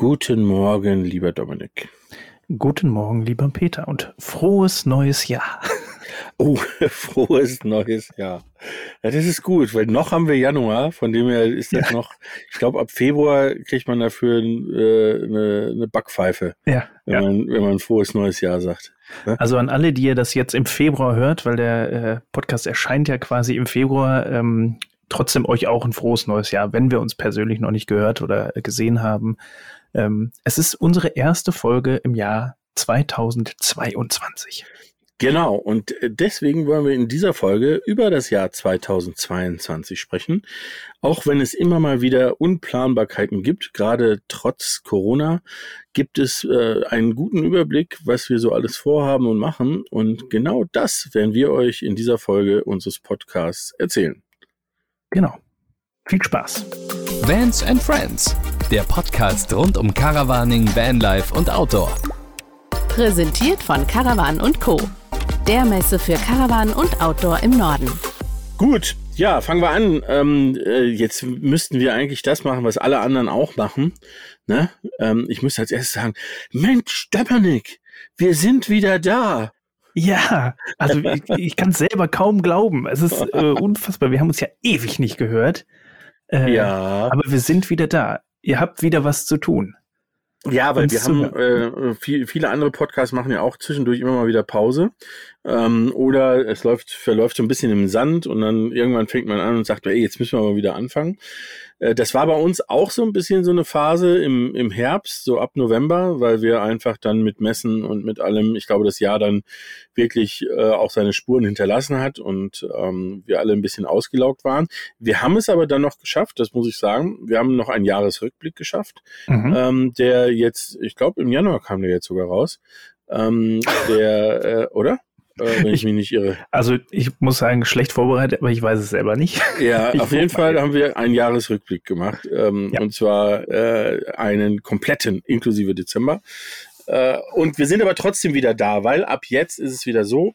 Guten Morgen, lieber Dominik. Guten Morgen, lieber Peter, und frohes neues Jahr. Oh, frohes neues Jahr. Ja, das ist gut, weil noch haben wir Januar, von dem her ist das ja. noch, ich glaube, ab Februar kriegt man dafür äh, eine, eine Backpfeife, ja, wenn, ja. Man, wenn man frohes neues Jahr sagt. Ja? Also an alle, die ihr das jetzt im Februar hört, weil der äh, Podcast erscheint ja quasi im Februar, ähm, trotzdem euch auch ein frohes neues Jahr, wenn wir uns persönlich noch nicht gehört oder gesehen haben. Ähm, es ist unsere erste Folge im Jahr 2022. Genau, und äh, deswegen wollen wir in dieser Folge über das Jahr 2022 sprechen. Auch wenn es immer mal wieder Unplanbarkeiten gibt, gerade trotz Corona, gibt es äh, einen guten Überblick, was wir so alles vorhaben und machen. Und genau das werden wir euch in dieser Folge unseres Podcasts erzählen. Genau. Viel Spaß. Vans and Friends, der Podcast rund um Caravaning, Vanlife und Outdoor. Präsentiert von Caravan Co der Messe für Caravan und Outdoor im Norden. Gut, ja, fangen wir an. Ähm, äh, jetzt müssten wir eigentlich das machen, was alle anderen auch machen. Ne? Ähm, ich muss als erstes sagen, Mensch, Dominik, wir sind wieder da. Ja, also ich, ich kann es selber kaum glauben. Es ist äh, unfassbar. Wir haben uns ja ewig nicht gehört. Äh, ja. Aber wir sind wieder da. Ihr habt wieder was zu tun. Ja, weil wir haben äh, viel, viele andere Podcasts machen ja auch zwischendurch immer mal wieder Pause. Ähm, oder es läuft, verläuft so ein bisschen im Sand und dann irgendwann fängt man an und sagt, ey, jetzt müssen wir mal wieder anfangen. Äh, das war bei uns auch so ein bisschen so eine Phase im, im Herbst, so ab November, weil wir einfach dann mit Messen und mit allem, ich glaube, das Jahr dann wirklich äh, auch seine Spuren hinterlassen hat und ähm, wir alle ein bisschen ausgelaugt waren. Wir haben es aber dann noch geschafft, das muss ich sagen. Wir haben noch einen Jahresrückblick geschafft, mhm. ähm, der jetzt, ich glaube, im Januar kam der jetzt sogar raus. Ähm, der, äh, oder? Äh, wenn ich, mich nicht irre. Also ich muss sagen, schlecht vorbereitet, aber ich weiß es selber nicht. Ja, auf jeden Fall haben wir einen Jahresrückblick gemacht. Ähm, ja. Und zwar äh, einen kompletten, inklusive Dezember. Äh, und wir sind aber trotzdem wieder da, weil ab jetzt ist es wieder so,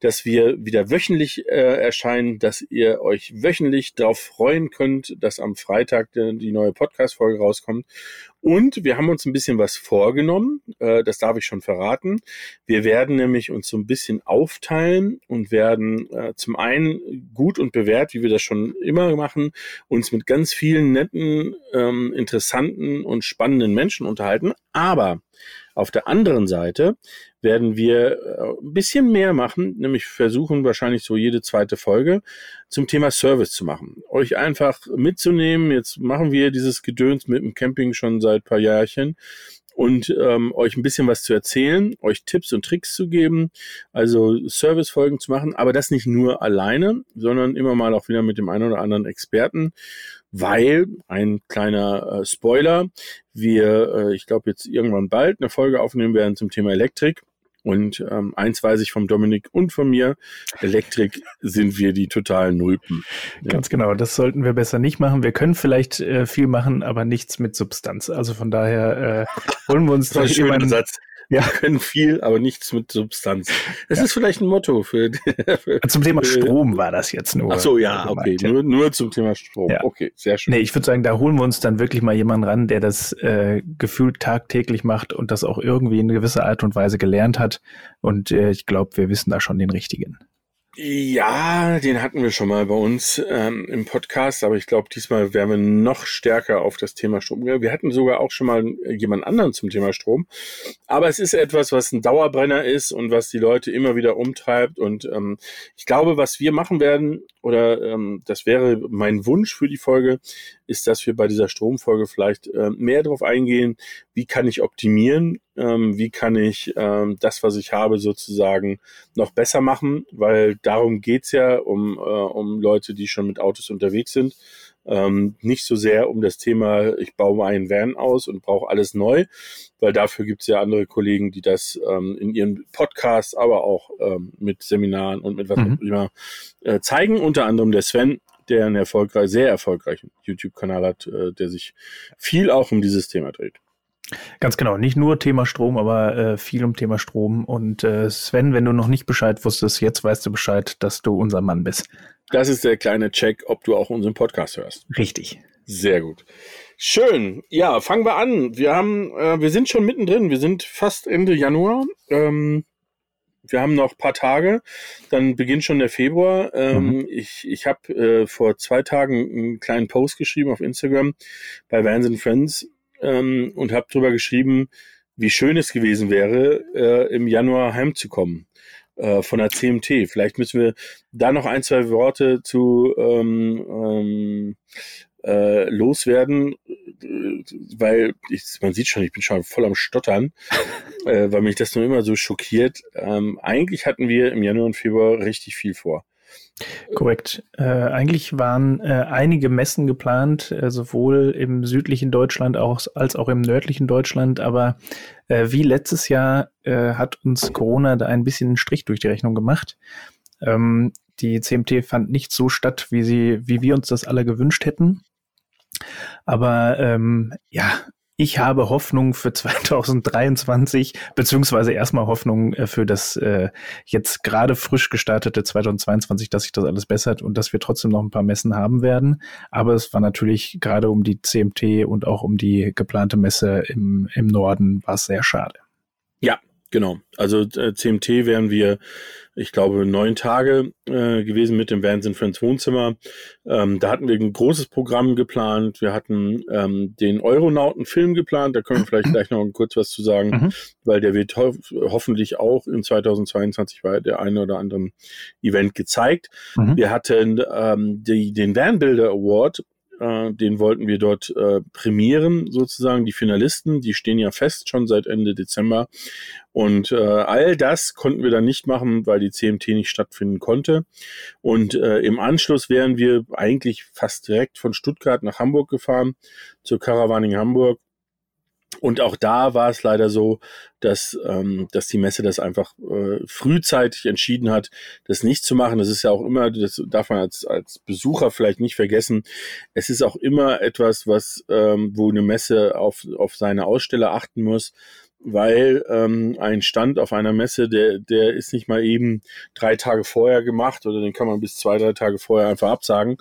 dass wir wieder wöchentlich äh, erscheinen, dass ihr euch wöchentlich darauf freuen könnt, dass am Freitag die, die neue Podcast-Folge rauskommt. Und wir haben uns ein bisschen was vorgenommen, äh, das darf ich schon verraten. Wir werden nämlich uns so ein bisschen aufteilen und werden äh, zum einen gut und bewährt, wie wir das schon immer machen, uns mit ganz vielen netten, ähm, interessanten und spannenden Menschen unterhalten. Aber auf der anderen Seite werden wir äh, ein bisschen mehr machen, nämlich versuchen wahrscheinlich so jede zweite Folge zum Thema Service zu machen. Euch einfach mitzunehmen. Jetzt machen wir dieses Gedöns mit dem Camping schon seit paar Jahrchen und ähm, euch ein bisschen was zu erzählen, euch Tipps und Tricks zu geben, also Servicefolgen zu machen, aber das nicht nur alleine, sondern immer mal auch wieder mit dem einen oder anderen Experten, weil ein kleiner äh, Spoiler, wir, äh, ich glaube jetzt irgendwann bald eine Folge aufnehmen werden zum Thema Elektrik. Und ähm, eins weiß ich vom Dominik und von mir, Elektrik sind wir die totalen Nulpen. Ja. Ganz genau, das sollten wir besser nicht machen. Wir können vielleicht äh, viel machen, aber nichts mit Substanz. Also von daher äh, holen wir uns ein schöner Satz. Ja. Wir können viel, aber nichts mit Substanz. Das ja. ist vielleicht ein Motto für, für Zum Thema Strom war das jetzt nur. Ach so, ja, okay. Nur, nur zum Thema Strom. Ja. Okay, sehr schön. Nee, ich würde sagen, da holen wir uns dann wirklich mal jemanden ran, der das äh, gefühlt tagtäglich macht und das auch irgendwie in gewisser Art und Weise gelernt hat. Und äh, ich glaube, wir wissen da schon den richtigen. Ja, den hatten wir schon mal bei uns ähm, im Podcast, aber ich glaube, diesmal werden wir noch stärker auf das Thema Strom. Wir hatten sogar auch schon mal jemand anderen zum Thema Strom. Aber es ist etwas, was ein Dauerbrenner ist und was die Leute immer wieder umtreibt. Und ähm, ich glaube, was wir machen werden, oder ähm, das wäre mein Wunsch für die Folge, ist, dass wir bei dieser Stromfolge vielleicht äh, mehr darauf eingehen, wie kann ich optimieren, ähm, wie kann ich ähm, das, was ich habe, sozusagen noch besser machen, weil darum geht's ja um, äh, um Leute, die schon mit Autos unterwegs sind. Ähm, nicht so sehr um das Thema, ich baue einen Van aus und brauche alles neu, weil dafür gibt's ja andere Kollegen, die das ähm, in ihren Podcasts, aber auch ähm, mit Seminaren und mit was mhm. auch immer äh, zeigen. Unter anderem der Sven, der einen erfolgreich, sehr erfolgreichen YouTube-Kanal hat, äh, der sich viel auch um dieses Thema dreht. Ganz genau, nicht nur Thema Strom, aber äh, viel um Thema Strom. Und äh, Sven, wenn du noch nicht Bescheid wusstest, jetzt weißt du Bescheid, dass du unser Mann bist. Das ist der kleine Check, ob du auch unseren Podcast hörst. Richtig. Sehr gut. Schön. Ja, fangen wir an. Wir haben, äh, wir sind schon mittendrin. Wir sind fast Ende Januar. Ähm, wir haben noch paar Tage, dann beginnt schon der Februar. Ähm, mhm. Ich, ich habe äh, vor zwei Tagen einen kleinen Post geschrieben auf Instagram bei Vans and Friends ähm, und habe drüber geschrieben, wie schön es gewesen wäre, äh, im Januar heimzukommen äh, von der CMT. Vielleicht müssen wir da noch ein, zwei Worte zu ähm, ähm, äh, loswerden, weil ich, man sieht schon, ich bin schon voll am Stottern, äh, weil mich das nur immer so schockiert. Ähm, eigentlich hatten wir im Januar und Februar richtig viel vor. Korrekt. Äh, eigentlich waren äh, einige Messen geplant, äh, sowohl im südlichen Deutschland auch, als auch im nördlichen Deutschland. Aber äh, wie letztes Jahr äh, hat uns Corona da ein bisschen einen Strich durch die Rechnung gemacht. Ähm, die CMT fand nicht so statt, wie sie, wie wir uns das alle gewünscht hätten. Aber ähm, ja, ich habe Hoffnung für 2023, beziehungsweise erstmal Hoffnung äh, für das äh, jetzt gerade frisch gestartete 2022, dass sich das alles bessert und dass wir trotzdem noch ein paar Messen haben werden. Aber es war natürlich gerade um die CMT und auch um die geplante Messe im, im Norden war es sehr schade. Ja, genau. Also äh, CMT werden wir ich glaube, neun Tage äh, gewesen mit dem Vans Friends Wohnzimmer. Ähm, da hatten wir ein großes Programm geplant. Wir hatten ähm, den Euronauten-Film geplant. Da können wir vielleicht gleich noch kurz was zu sagen, mhm. weil der wird ho hoffentlich auch in 2022 bei der einen oder anderen Event gezeigt. Mhm. Wir hatten ähm, die, den Van Builder Award äh, den wollten wir dort äh, prämieren, sozusagen. Die Finalisten, die stehen ja fest schon seit Ende Dezember. Und äh, all das konnten wir dann nicht machen, weil die CMT nicht stattfinden konnte. Und äh, im Anschluss wären wir eigentlich fast direkt von Stuttgart nach Hamburg gefahren, zur Caravaning Hamburg und auch da war es leider so, dass, ähm, dass die Messe das einfach äh, frühzeitig entschieden hat, das nicht zu machen. Das ist ja auch immer, das darf man als, als Besucher vielleicht nicht vergessen. Es ist auch immer etwas, was, ähm, wo eine Messe auf, auf seine Aussteller achten muss weil ähm, ein Stand auf einer Messe, der, der ist nicht mal eben drei Tage vorher gemacht oder den kann man bis zwei, drei Tage vorher einfach absagen,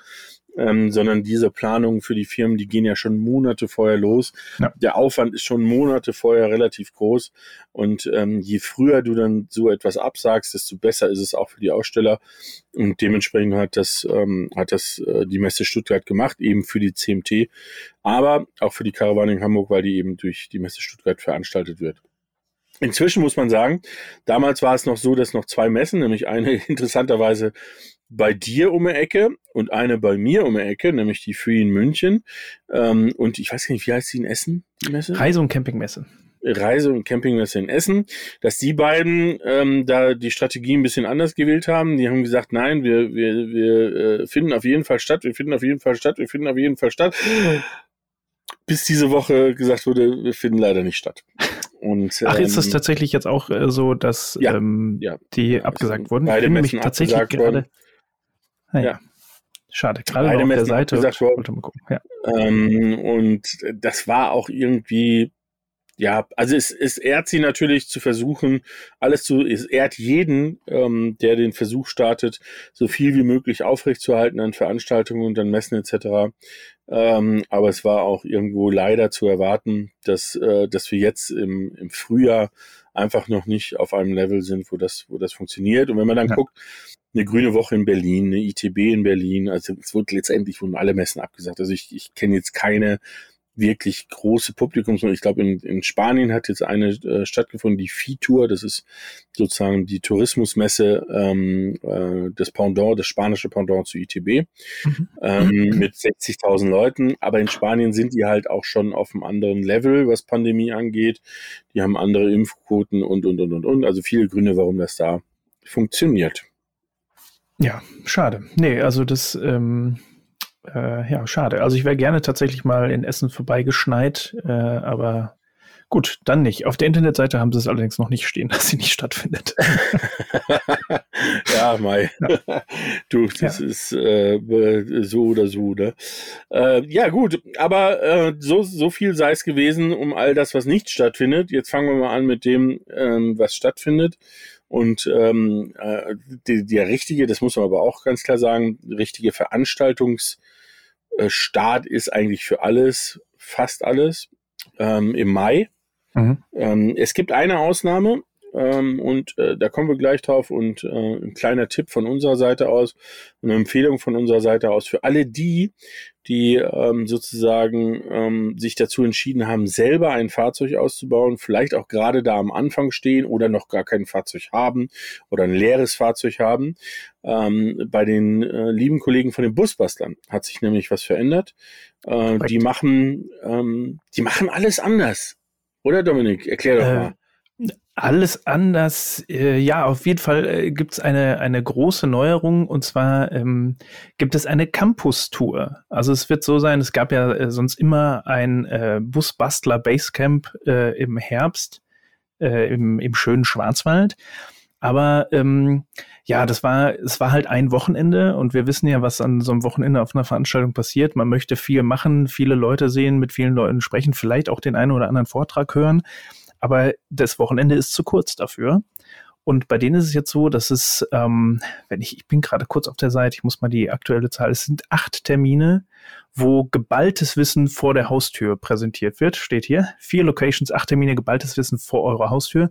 ähm, sondern diese Planungen für die Firmen, die gehen ja schon Monate vorher los. Ja. Der Aufwand ist schon Monate vorher relativ groß und ähm, je früher du dann so etwas absagst, desto besser ist es auch für die Aussteller und dementsprechend hat das ähm, hat das äh, die Messe Stuttgart gemacht, eben für die CMT, aber auch für die Karawane in Hamburg, weil die eben durch die Messe Stuttgart veranstaltet wird. Inzwischen muss man sagen, damals war es noch so, dass noch zwei Messen, nämlich eine interessanterweise bei dir um die Ecke und eine bei mir um die Ecke, nämlich die Free in München. Ähm, und ich weiß gar nicht, wie heißt die in Essen, die Messe? Reise- und Campingmesse. Reise- und Campingmesse in Essen, dass die beiden ähm, da die Strategie ein bisschen anders gewählt haben. Die haben gesagt, nein, wir, wir, wir äh, finden auf jeden Fall statt, wir finden auf jeden Fall statt, wir finden auf jeden Fall statt. Bis diese Woche gesagt wurde, wir finden leider nicht statt. Und, Ach, ist das ähm, tatsächlich jetzt auch äh, so, dass ja, ähm, ja. die abgesagt wurden? Beide Messen tatsächlich gerade. Ah, ja. Schade, gerade Beide auf der Seite. Gesagt worden. Ja. Ähm, und das war auch irgendwie, ja, also es, es ehrt sie natürlich zu versuchen, alles zu, es ehrt jeden, ähm, der den Versuch startet, so viel wie möglich aufrechtzuerhalten an Veranstaltungen und an Messen etc. Ähm, aber es war auch irgendwo leider zu erwarten, dass, äh, dass wir jetzt im, im Frühjahr einfach noch nicht auf einem Level sind, wo das, wo das funktioniert. Und wenn man dann ja. guckt, eine grüne Woche in Berlin, eine ITB in Berlin, also es wurde letztendlich wurden alle Messen abgesagt. Also ich, ich kenne jetzt keine wirklich große Publikums. Ich glaube, in, in Spanien hat jetzt eine äh, stattgefunden, die Vitor, das ist sozusagen die Tourismusmesse, ähm, äh, das Pendant, das spanische Pendant zu ITB, mhm. ähm, mit 60.000 Leuten. Aber in Spanien sind die halt auch schon auf einem anderen Level, was Pandemie angeht. Die haben andere Impfquoten und, und, und, und, und. Also viele Gründe, warum das da funktioniert. Ja, schade. Nee, also das, ähm, äh, ja, schade. Also ich wäre gerne tatsächlich mal in Essen vorbeigeschneit, äh, aber gut, dann nicht. Auf der Internetseite haben sie es allerdings noch nicht stehen, dass sie nicht stattfindet. ja, Mai. Ja. Du, das ja. ist äh, so oder so, ne? Äh, ja, gut, aber äh, so, so viel sei es gewesen um all das, was nicht stattfindet. Jetzt fangen wir mal an mit dem, ähm, was stattfindet. Und ähm, äh, die, der richtige, das muss man aber auch ganz klar sagen, richtige Veranstaltungs- äh, Start ist eigentlich für alles, fast alles, ähm, im Mai. Mhm. Ähm, es gibt eine Ausnahme, ähm, und äh, da kommen wir gleich drauf. Und äh, ein kleiner Tipp von unserer Seite aus, eine Empfehlung von unserer Seite aus für alle die, die ähm, sozusagen ähm, sich dazu entschieden haben, selber ein Fahrzeug auszubauen, vielleicht auch gerade da am Anfang stehen oder noch gar kein Fahrzeug haben oder ein leeres Fahrzeug haben. Ähm, bei den äh, lieben Kollegen von den Busbastlern hat sich nämlich was verändert. Äh, die machen, ähm, die machen alles anders. Oder Dominik? Erklär doch äh, mal. Alles anders. Äh, ja, auf jeden Fall äh, gibt es eine, eine große Neuerung und zwar ähm, gibt es eine Campus-Tour. Also es wird so sein, es gab ja äh, sonst immer ein äh, Busbastler Basecamp äh, im Herbst äh, im, im schönen Schwarzwald. Aber ähm, ja, das war, es war halt ein Wochenende und wir wissen ja, was an so einem Wochenende auf einer Veranstaltung passiert. Man möchte viel machen, viele Leute sehen, mit vielen Leuten sprechen, vielleicht auch den einen oder anderen Vortrag hören aber das Wochenende ist zu kurz dafür. Und bei denen ist es jetzt so, dass es, ähm, wenn ich, ich bin gerade kurz auf der Seite, ich muss mal die aktuelle Zahl, es sind acht Termine, wo geballtes Wissen vor der Haustür präsentiert wird. Steht hier. Vier Locations, acht Termine, geballtes Wissen vor eurer Haustür.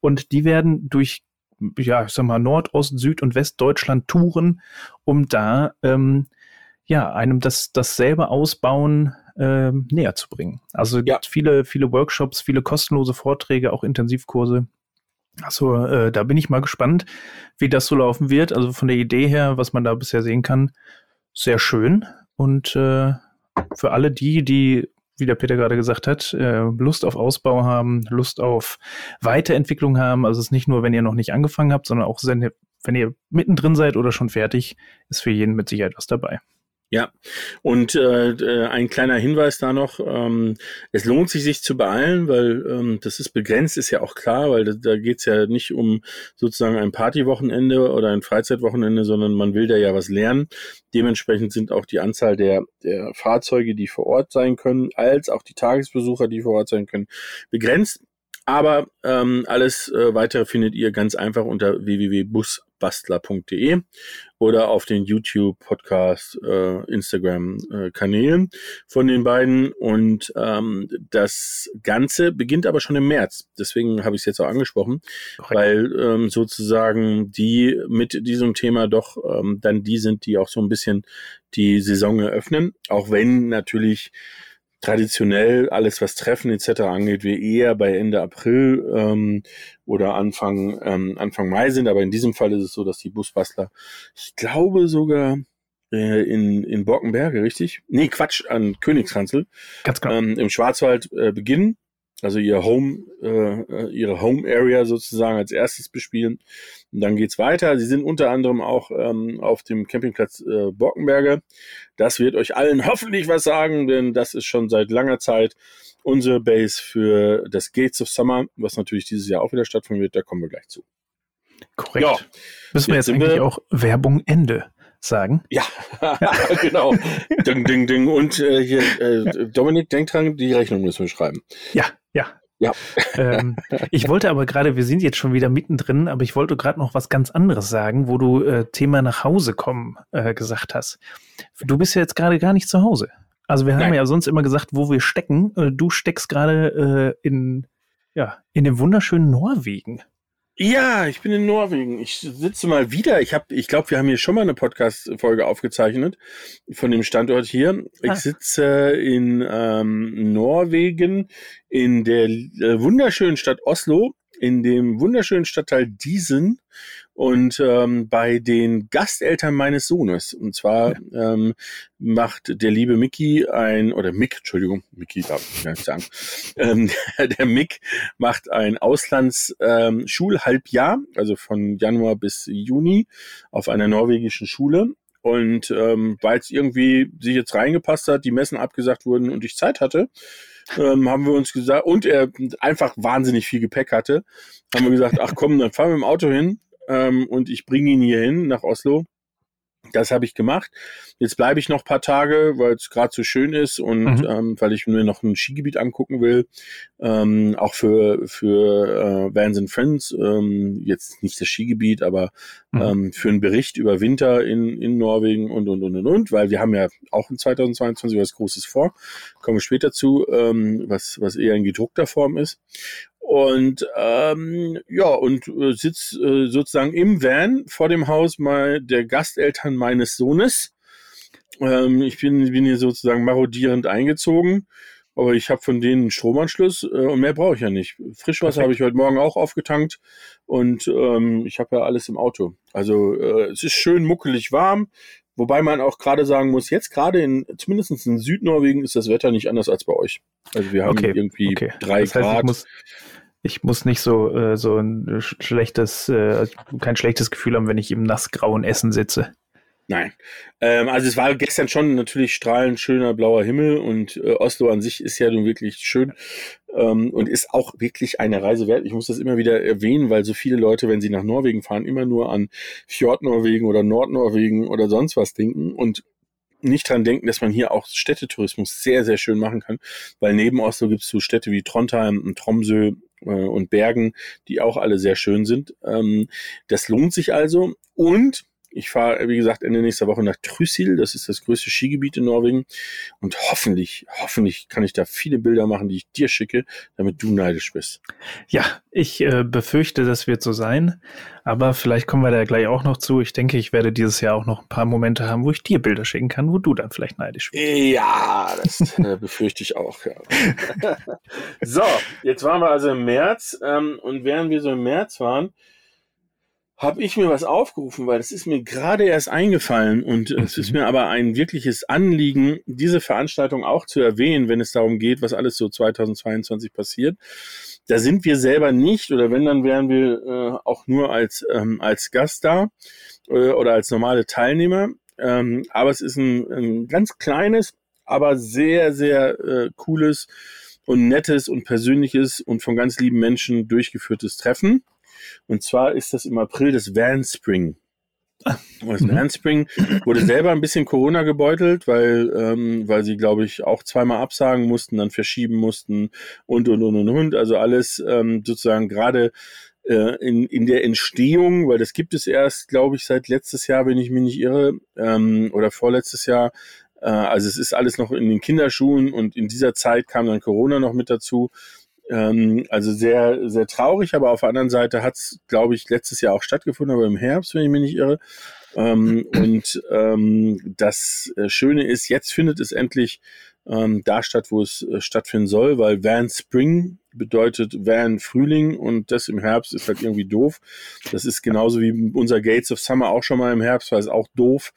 Und die werden durch, ja, ich sag mal, Nord-, Ost-, Süd- und Westdeutschland touren, um da, ähm, ja, einem das, das selber ausbauen äh, näher zu bringen. Also ja. viele, viele Workshops, viele kostenlose Vorträge, auch Intensivkurse. Also äh, da bin ich mal gespannt, wie das so laufen wird. Also von der Idee her, was man da bisher sehen kann, sehr schön. Und äh, für alle die, die, wie der Peter gerade gesagt hat, äh, Lust auf Ausbau haben, Lust auf Weiterentwicklung haben, also es ist nicht nur, wenn ihr noch nicht angefangen habt, sondern auch, wenn ihr mittendrin seid oder schon fertig, ist für jeden mit Sicherheit was dabei. Ja, und äh, äh, ein kleiner Hinweis da noch, ähm, es lohnt sich, sich zu beeilen, weil ähm, das ist begrenzt, ist ja auch klar, weil da, da geht ja nicht um sozusagen ein Partywochenende oder ein Freizeitwochenende, sondern man will da ja was lernen. Dementsprechend sind auch die Anzahl der, der Fahrzeuge, die vor Ort sein können, als auch die Tagesbesucher, die vor Ort sein können, begrenzt. Aber ähm, alles äh, weitere findet ihr ganz einfach unter www.busbastler.de oder auf den YouTube, Podcast, äh, Instagram-Kanälen äh, von den beiden. Und ähm, das Ganze beginnt aber schon im März. Deswegen habe ich es jetzt auch angesprochen, Korrekt. weil ähm, sozusagen die mit diesem Thema doch ähm, dann die sind, die auch so ein bisschen die Saison eröffnen. Auch wenn natürlich traditionell alles, was Treffen etc. angeht, wir eher bei Ende April ähm, oder Anfang, ähm, Anfang Mai sind. Aber in diesem Fall ist es so, dass die Busbastler, ich glaube sogar äh, in, in Borkenberge, richtig? Nee, Quatsch, an Königskanzel. Ganz genau. Ähm, Im Schwarzwald äh, beginnen also ihr Home, äh, äh, ihre Home Area sozusagen als erstes bespielen. Und dann geht's weiter. Sie sind unter anderem auch ähm, auf dem Campingplatz äh, Borkenberge. Das wird euch allen hoffentlich was sagen, denn das ist schon seit langer Zeit unsere Base für das Gates of Summer, was natürlich dieses Jahr auch wieder stattfinden wird. Da kommen wir gleich zu. Korrekt. Ja, Müssen wir jetzt, jetzt eigentlich wir auch Werbung Ende sagen. Ja, genau. ding, ding, ding. Und äh, hier, äh, Dominik, denk dran, die Rechnung müssen wir schreiben. Ja, ja. Ja. ähm, ich wollte aber gerade, wir sind jetzt schon wieder mittendrin, aber ich wollte gerade noch was ganz anderes sagen, wo du äh, Thema nach Hause kommen äh, gesagt hast. Du bist ja jetzt gerade gar nicht zu Hause. Also wir haben Nein. ja sonst immer gesagt, wo wir stecken. Äh, du steckst gerade äh, in, ja, in dem wunderschönen Norwegen. Ja, ich bin in Norwegen. Ich sitze mal wieder. Ich habe, ich glaube, wir haben hier schon mal eine Podcast-Folge aufgezeichnet von dem Standort hier. Ich ah. sitze in ähm, Norwegen in der äh, wunderschönen Stadt Oslo in dem wunderschönen Stadtteil Diesen und ähm, bei den Gasteltern meines Sohnes. Und zwar ja. ähm, macht der liebe Mickey ein, oder Mick, Entschuldigung, Mickey darf ich gar nicht sagen, ähm, der Mick macht ein Auslandsschulhalbjahr, ähm, also von Januar bis Juni auf einer norwegischen Schule. Und ähm, weil es irgendwie sich jetzt reingepasst hat, die Messen abgesagt wurden und ich Zeit hatte, ähm, haben wir uns gesagt, und er einfach wahnsinnig viel Gepäck hatte, haben wir gesagt, ach komm, dann fahren wir im Auto hin ähm, und ich bringe ihn hier hin nach Oslo. Das habe ich gemacht. Jetzt bleibe ich noch paar Tage, weil es gerade so schön ist und mhm. ähm, weil ich mir noch ein Skigebiet angucken will. Ähm, auch für, für äh, Vans and Friends, ähm, jetzt nicht das Skigebiet, aber mhm. ähm, für einen Bericht über Winter in, in Norwegen und, und, und, und, und, weil wir haben ja auch in 2022 was Großes vor. Kommen wir später zu, ähm, was, was eher in gedruckter Form ist. Und ähm, ja, und äh, sitz äh, sozusagen im Van vor dem Haus mal der Gasteltern meines Sohnes. Ähm, ich bin, bin hier sozusagen marodierend eingezogen, aber ich habe von denen einen Stromanschluss äh, und mehr brauche ich ja nicht. Frischwasser habe ich heute Morgen auch aufgetankt und ähm, ich habe ja alles im Auto. Also äh, es ist schön muckelig warm. Wobei man auch gerade sagen muss, jetzt gerade in, zumindest in Südnorwegen ist das Wetter nicht anders als bei euch. Also wir haben okay, irgendwie okay. drei das heißt, Grad. Ich muss, ich muss nicht so, äh, so ein schlechtes, äh, kein schlechtes Gefühl haben, wenn ich im nassgrauen Essen sitze. Nein. Ähm, also es war gestern schon natürlich strahlend schöner blauer Himmel und äh, Oslo an sich ist ja nun wirklich schön ähm, und ist auch wirklich eine Reise wert. Ich muss das immer wieder erwähnen, weil so viele Leute, wenn sie nach Norwegen fahren, immer nur an Fjordnorwegen oder Nordnorwegen oder sonst was denken und nicht dran denken, dass man hier auch Städtetourismus sehr, sehr schön machen kann, weil neben Oslo gibt es so Städte wie Trondheim und Tromsø und Bergen, die auch alle sehr schön sind. Ähm, das lohnt sich also und ich fahre, wie gesagt, Ende nächster Woche nach Trysil. Das ist das größte Skigebiet in Norwegen. Und hoffentlich, hoffentlich kann ich da viele Bilder machen, die ich dir schicke, damit du neidisch bist. Ja, ich äh, befürchte, das wird so sein. Aber vielleicht kommen wir da gleich auch noch zu. Ich denke, ich werde dieses Jahr auch noch ein paar Momente haben, wo ich dir Bilder schicken kann, wo du dann vielleicht neidisch bist. Ja, das äh, befürchte ich auch. Ja. so, jetzt waren wir also im März. Ähm, und während wir so im März waren, habe ich mir was aufgerufen, weil es ist mir gerade erst eingefallen und mhm. es ist mir aber ein wirkliches Anliegen, diese Veranstaltung auch zu erwähnen, wenn es darum geht, was alles so 2022 passiert. Da sind wir selber nicht oder wenn, dann wären wir äh, auch nur als, ähm, als Gast da äh, oder als normale Teilnehmer. Ähm, aber es ist ein, ein ganz kleines, aber sehr, sehr äh, cooles und nettes und persönliches und von ganz lieben Menschen durchgeführtes Treffen. Und zwar ist das im April das Van Spring. Das mhm. Van Spring wurde selber ein bisschen Corona gebeutelt, weil, ähm, weil sie, glaube ich, auch zweimal absagen mussten, dann verschieben mussten und, und, und, und, und. Also alles ähm, sozusagen gerade äh, in, in der Entstehung, weil das gibt es erst, glaube ich, seit letztes Jahr, wenn ich mich nicht irre, ähm, oder vorletztes Jahr. Äh, also es ist alles noch in den Kinderschuhen und in dieser Zeit kam dann Corona noch mit dazu. Ähm, also sehr, sehr traurig, aber auf der anderen Seite hat es, glaube ich, letztes Jahr auch stattgefunden, aber im Herbst, wenn ich mich nicht irre. Ähm, und ähm, das äh, Schöne ist, jetzt findet es endlich ähm, da statt, wo es äh, stattfinden soll, weil Van Spring bedeutet Van Frühling und das im Herbst ist halt irgendwie doof. Das ist genauso wie unser Gates of Summer auch schon mal im Herbst, weil es auch doof,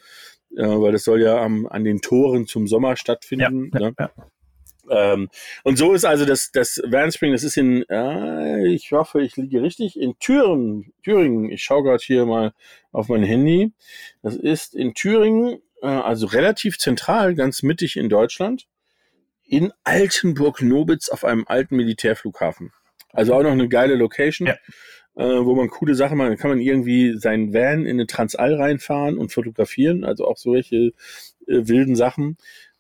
äh, weil das soll ja am, an den Toren zum Sommer stattfinden. Ja, ne? ja, ja. Ähm, und so ist also das, das Vanspring, das ist in, äh, ich hoffe, ich liege richtig, in Thüringen. Thüringen, ich schaue gerade hier mal auf mein Handy. Das ist in Thüringen, äh, also relativ zentral, ganz mittig in Deutschland, in Altenburg-Nobitz auf einem alten Militärflughafen. Also auch noch eine geile Location. Ja. Äh, wo man coole Sachen macht, kann man irgendwie seinen Van in eine Transall reinfahren und fotografieren, also auch solche äh, wilden Sachen.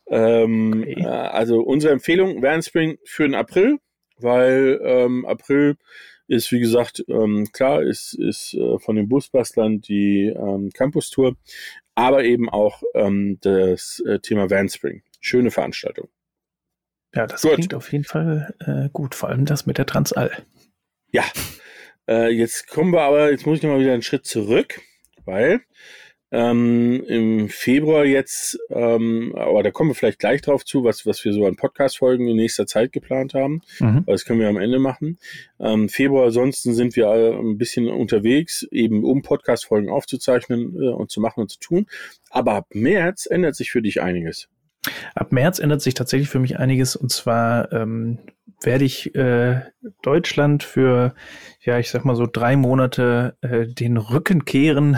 Ähm, okay. äh, also unsere Empfehlung Spring für den April, weil ähm, April ist, wie gesagt, ähm, klar, ist, ist äh, von den Busbastlern die ähm, Campus-Tour, aber eben auch ähm, das äh, Thema Spring. Schöne Veranstaltung. Ja, das gut. klingt auf jeden Fall äh, gut, vor allem das mit der Transall. Ja, äh, jetzt kommen wir aber, jetzt muss ich nochmal wieder einen Schritt zurück, weil ähm, im Februar jetzt, ähm, aber da kommen wir vielleicht gleich drauf zu, was, was wir so an Podcast-Folgen in nächster Zeit geplant haben. Mhm. Das können wir am Ende machen. Ähm, Februar ansonsten sind wir ein bisschen unterwegs, eben um Podcast-Folgen aufzuzeichnen äh, und zu machen und zu tun. Aber ab März ändert sich für dich einiges. Ab März ändert sich tatsächlich für mich einiges und zwar ähm, werde ich äh, Deutschland für, ja, ich sag mal so drei Monate äh, den Rücken kehren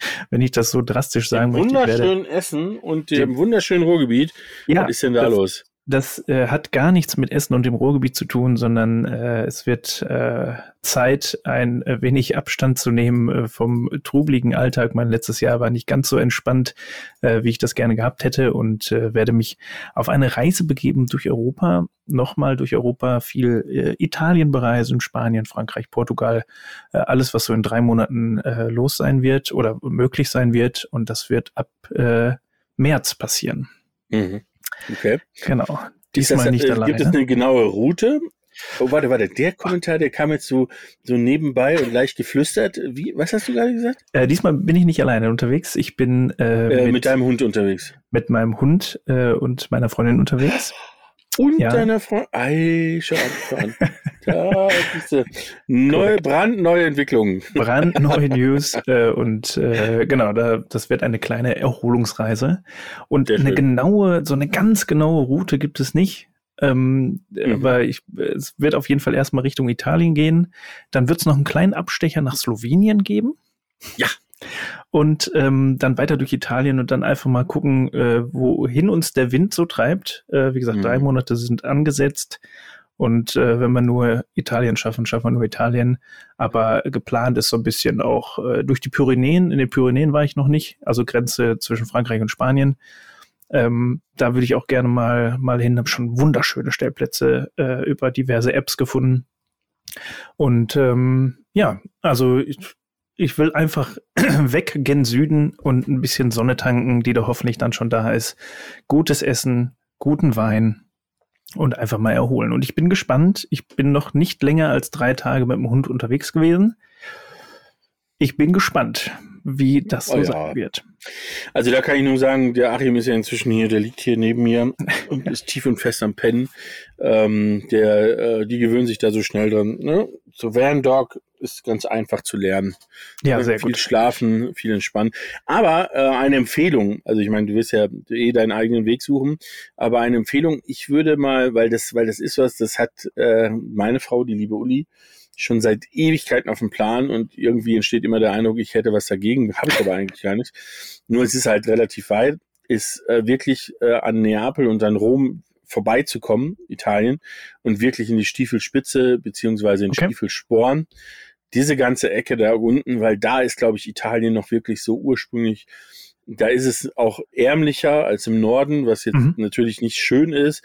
wenn ich das so drastisch sagen möchte. Wunderschönen Essen und dem wunderschönen Ruhrgebiet. Ja, Was ist denn da das, los? Das äh, hat gar nichts mit Essen und dem Ruhrgebiet zu tun, sondern äh, es wird äh, Zeit, ein wenig Abstand zu nehmen äh, vom trubeligen Alltag. Mein letztes Jahr war nicht ganz so entspannt, äh, wie ich das gerne gehabt hätte und äh, werde mich auf eine Reise begeben durch Europa, nochmal durch Europa, viel Italien bereisen, Spanien, Frankreich, Portugal, alles, was so in drei Monaten los sein wird oder möglich sein wird. Und das wird ab März passieren. Mhm. Okay. Genau. Diesmal das, nicht äh, alleine. Gibt es eine genaue Route? Oh, warte, warte, der Kommentar, der kam jetzt so, so nebenbei und leicht geflüstert. Wie, was hast du gerade gesagt? Äh, diesmal bin ich nicht alleine unterwegs. Ich bin äh, Äh, mit, mit, deinem Hund unterwegs. mit meinem Hund äh, und meiner Freundin unterwegs. Und Ja. deiner Freundin. Ei, schau an, schau an. Da ist sie. Neue, brandneue Entwicklungen. Brandneue News äh, und äh, genau, da, das wird eine kleine Erholungsreise. Und eine genaue, so eine ganz genaue Route gibt es nicht. Ähm, Mhm. Aber ich, es wird auf jeden Fall erstmal Richtung Italien gehen. Dann wird es noch einen kleinen Abstecher nach Slowenien geben. Ja. Und ähm, dann weiter durch Italien und dann einfach mal gucken, äh, wohin uns der Wind so treibt. Äh, wie gesagt, Mhm. drei Monate sind angesetzt. Und äh, wenn wir nur Italien schaffen, schaffen wir nur Italien. Aber geplant ist so ein bisschen auch äh, durch die Pyrenäen. In den Pyrenäen war ich noch nicht, also Grenze zwischen Frankreich und Spanien. Ähm, da würde ich auch gerne mal, mal hin. Habe schon wunderschöne Stellplätze äh, über diverse Apps gefunden. Und ähm, ja, also ich, ich will einfach weg gen Süden und ein bisschen Sonne tanken, die da hoffentlich dann schon da ist. Gutes Essen, guten Wein und einfach mal erholen. Und ich bin gespannt. Ich bin noch nicht länger als drei Tage mit dem Hund unterwegs gewesen. Ich bin gespannt, wie das so Oh ja. sein wird. Also da kann ich nur sagen, der Achim ist ja inzwischen hier, der liegt hier neben mir und ist tief und fest am Pennen. Ähm, der, äh, die gewöhnen sich da so schnell dran. Ne? So Van Dog ist ganz einfach zu lernen. Ja, sehr viel gut. schlafen, viel entspannen. Aber äh, eine Empfehlung, also ich meine, du wirst ja eh deinen eigenen Weg suchen, aber eine Empfehlung, ich würde mal, weil das, weil das ist was, das hat äh, meine Frau, die liebe Uli, schon seit Ewigkeiten auf dem Plan und irgendwie entsteht immer der Eindruck, ich hätte was dagegen, habe ich aber eigentlich gar nicht. Nur es ist halt relativ weit, ist äh, wirklich äh, an Neapel und an Rom vorbeizukommen, Italien, und wirklich in die Stiefelspitze beziehungsweise in Okay. Stiefelsporn. Diese ganze Ecke da unten, weil da ist, glaube ich, Italien noch wirklich so ursprünglich. Da ist es auch ärmlicher als im Norden, was jetzt Mhm. natürlich nicht schön ist.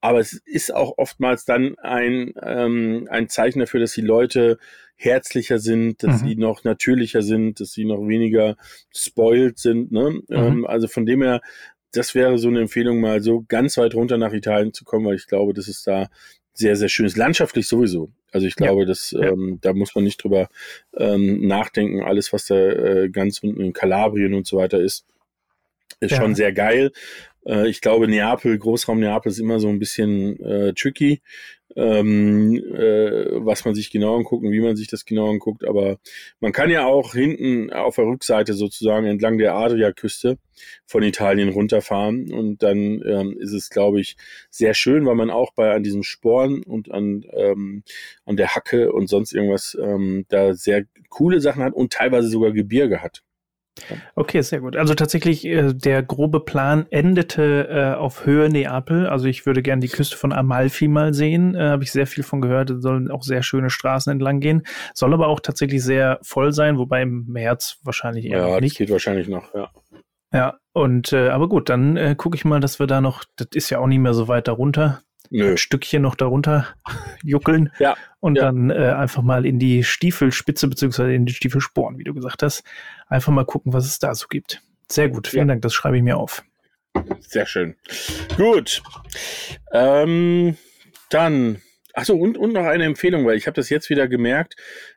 Aber es ist auch oftmals dann ein, ähm, ein Zeichen dafür, dass die Leute herzlicher sind, dass Mhm. sie noch natürlicher sind, dass sie noch weniger spoiled sind. Ne? Mhm. Ähm, also von dem her, das wäre so eine Empfehlung, mal so ganz weit runter nach Italien zu kommen, weil ich glaube, das ist da sehr, sehr schön ist. Landschaftlich sowieso. Also ich Ja. glaube, dass Ja. ähm, da muss man nicht drüber ähm, nachdenken. Alles, was da äh, ganz unten in Kalabrien und so weiter ist, ist Ja. schon sehr geil. Äh, ich glaube, Neapel, Großraum Neapel ist immer so ein bisschen äh, tricky, ähm, äh, was man sich genau anguckt und wie man sich das genau anguckt. Aber man kann ja auch hinten auf der Rückseite sozusagen entlang der Adriaküste von Italien runterfahren und dann ähm, ist es, glaube ich, sehr schön, weil man auch bei an diesem Sporn und an, ähm, an der Hacke und sonst irgendwas ähm, da sehr coole Sachen hat und teilweise sogar Gebirge hat. Okay, sehr gut. Also tatsächlich, äh, der grobe Plan endete äh, auf Höhe Neapel. Also ich würde gerne die Küste von Amalfi mal sehen. Äh, Habe ich sehr viel von gehört. Es sollen auch sehr schöne Straßen entlang gehen. Soll aber auch tatsächlich sehr voll sein, wobei im März wahrscheinlich eher Ja, nicht. geht wahrscheinlich noch, ja. Ja, und äh, aber gut, dann äh, gucke ich mal, dass wir da noch, das ist ja auch nicht mehr so weit darunter, Nö. ein Stückchen noch darunter juckeln Ja, und ja. dann äh, einfach mal in die Stiefelspitze beziehungsweise in die Stiefelsporen, wie du gesagt hast, einfach mal gucken, was es da so gibt. Sehr gut, vielen Ja. Dank, das schreibe ich mir auf. Sehr schön. Gut. Ähm, dann, achso, und, und noch eine Empfehlung, weil ich habe das jetzt wieder gemerkt,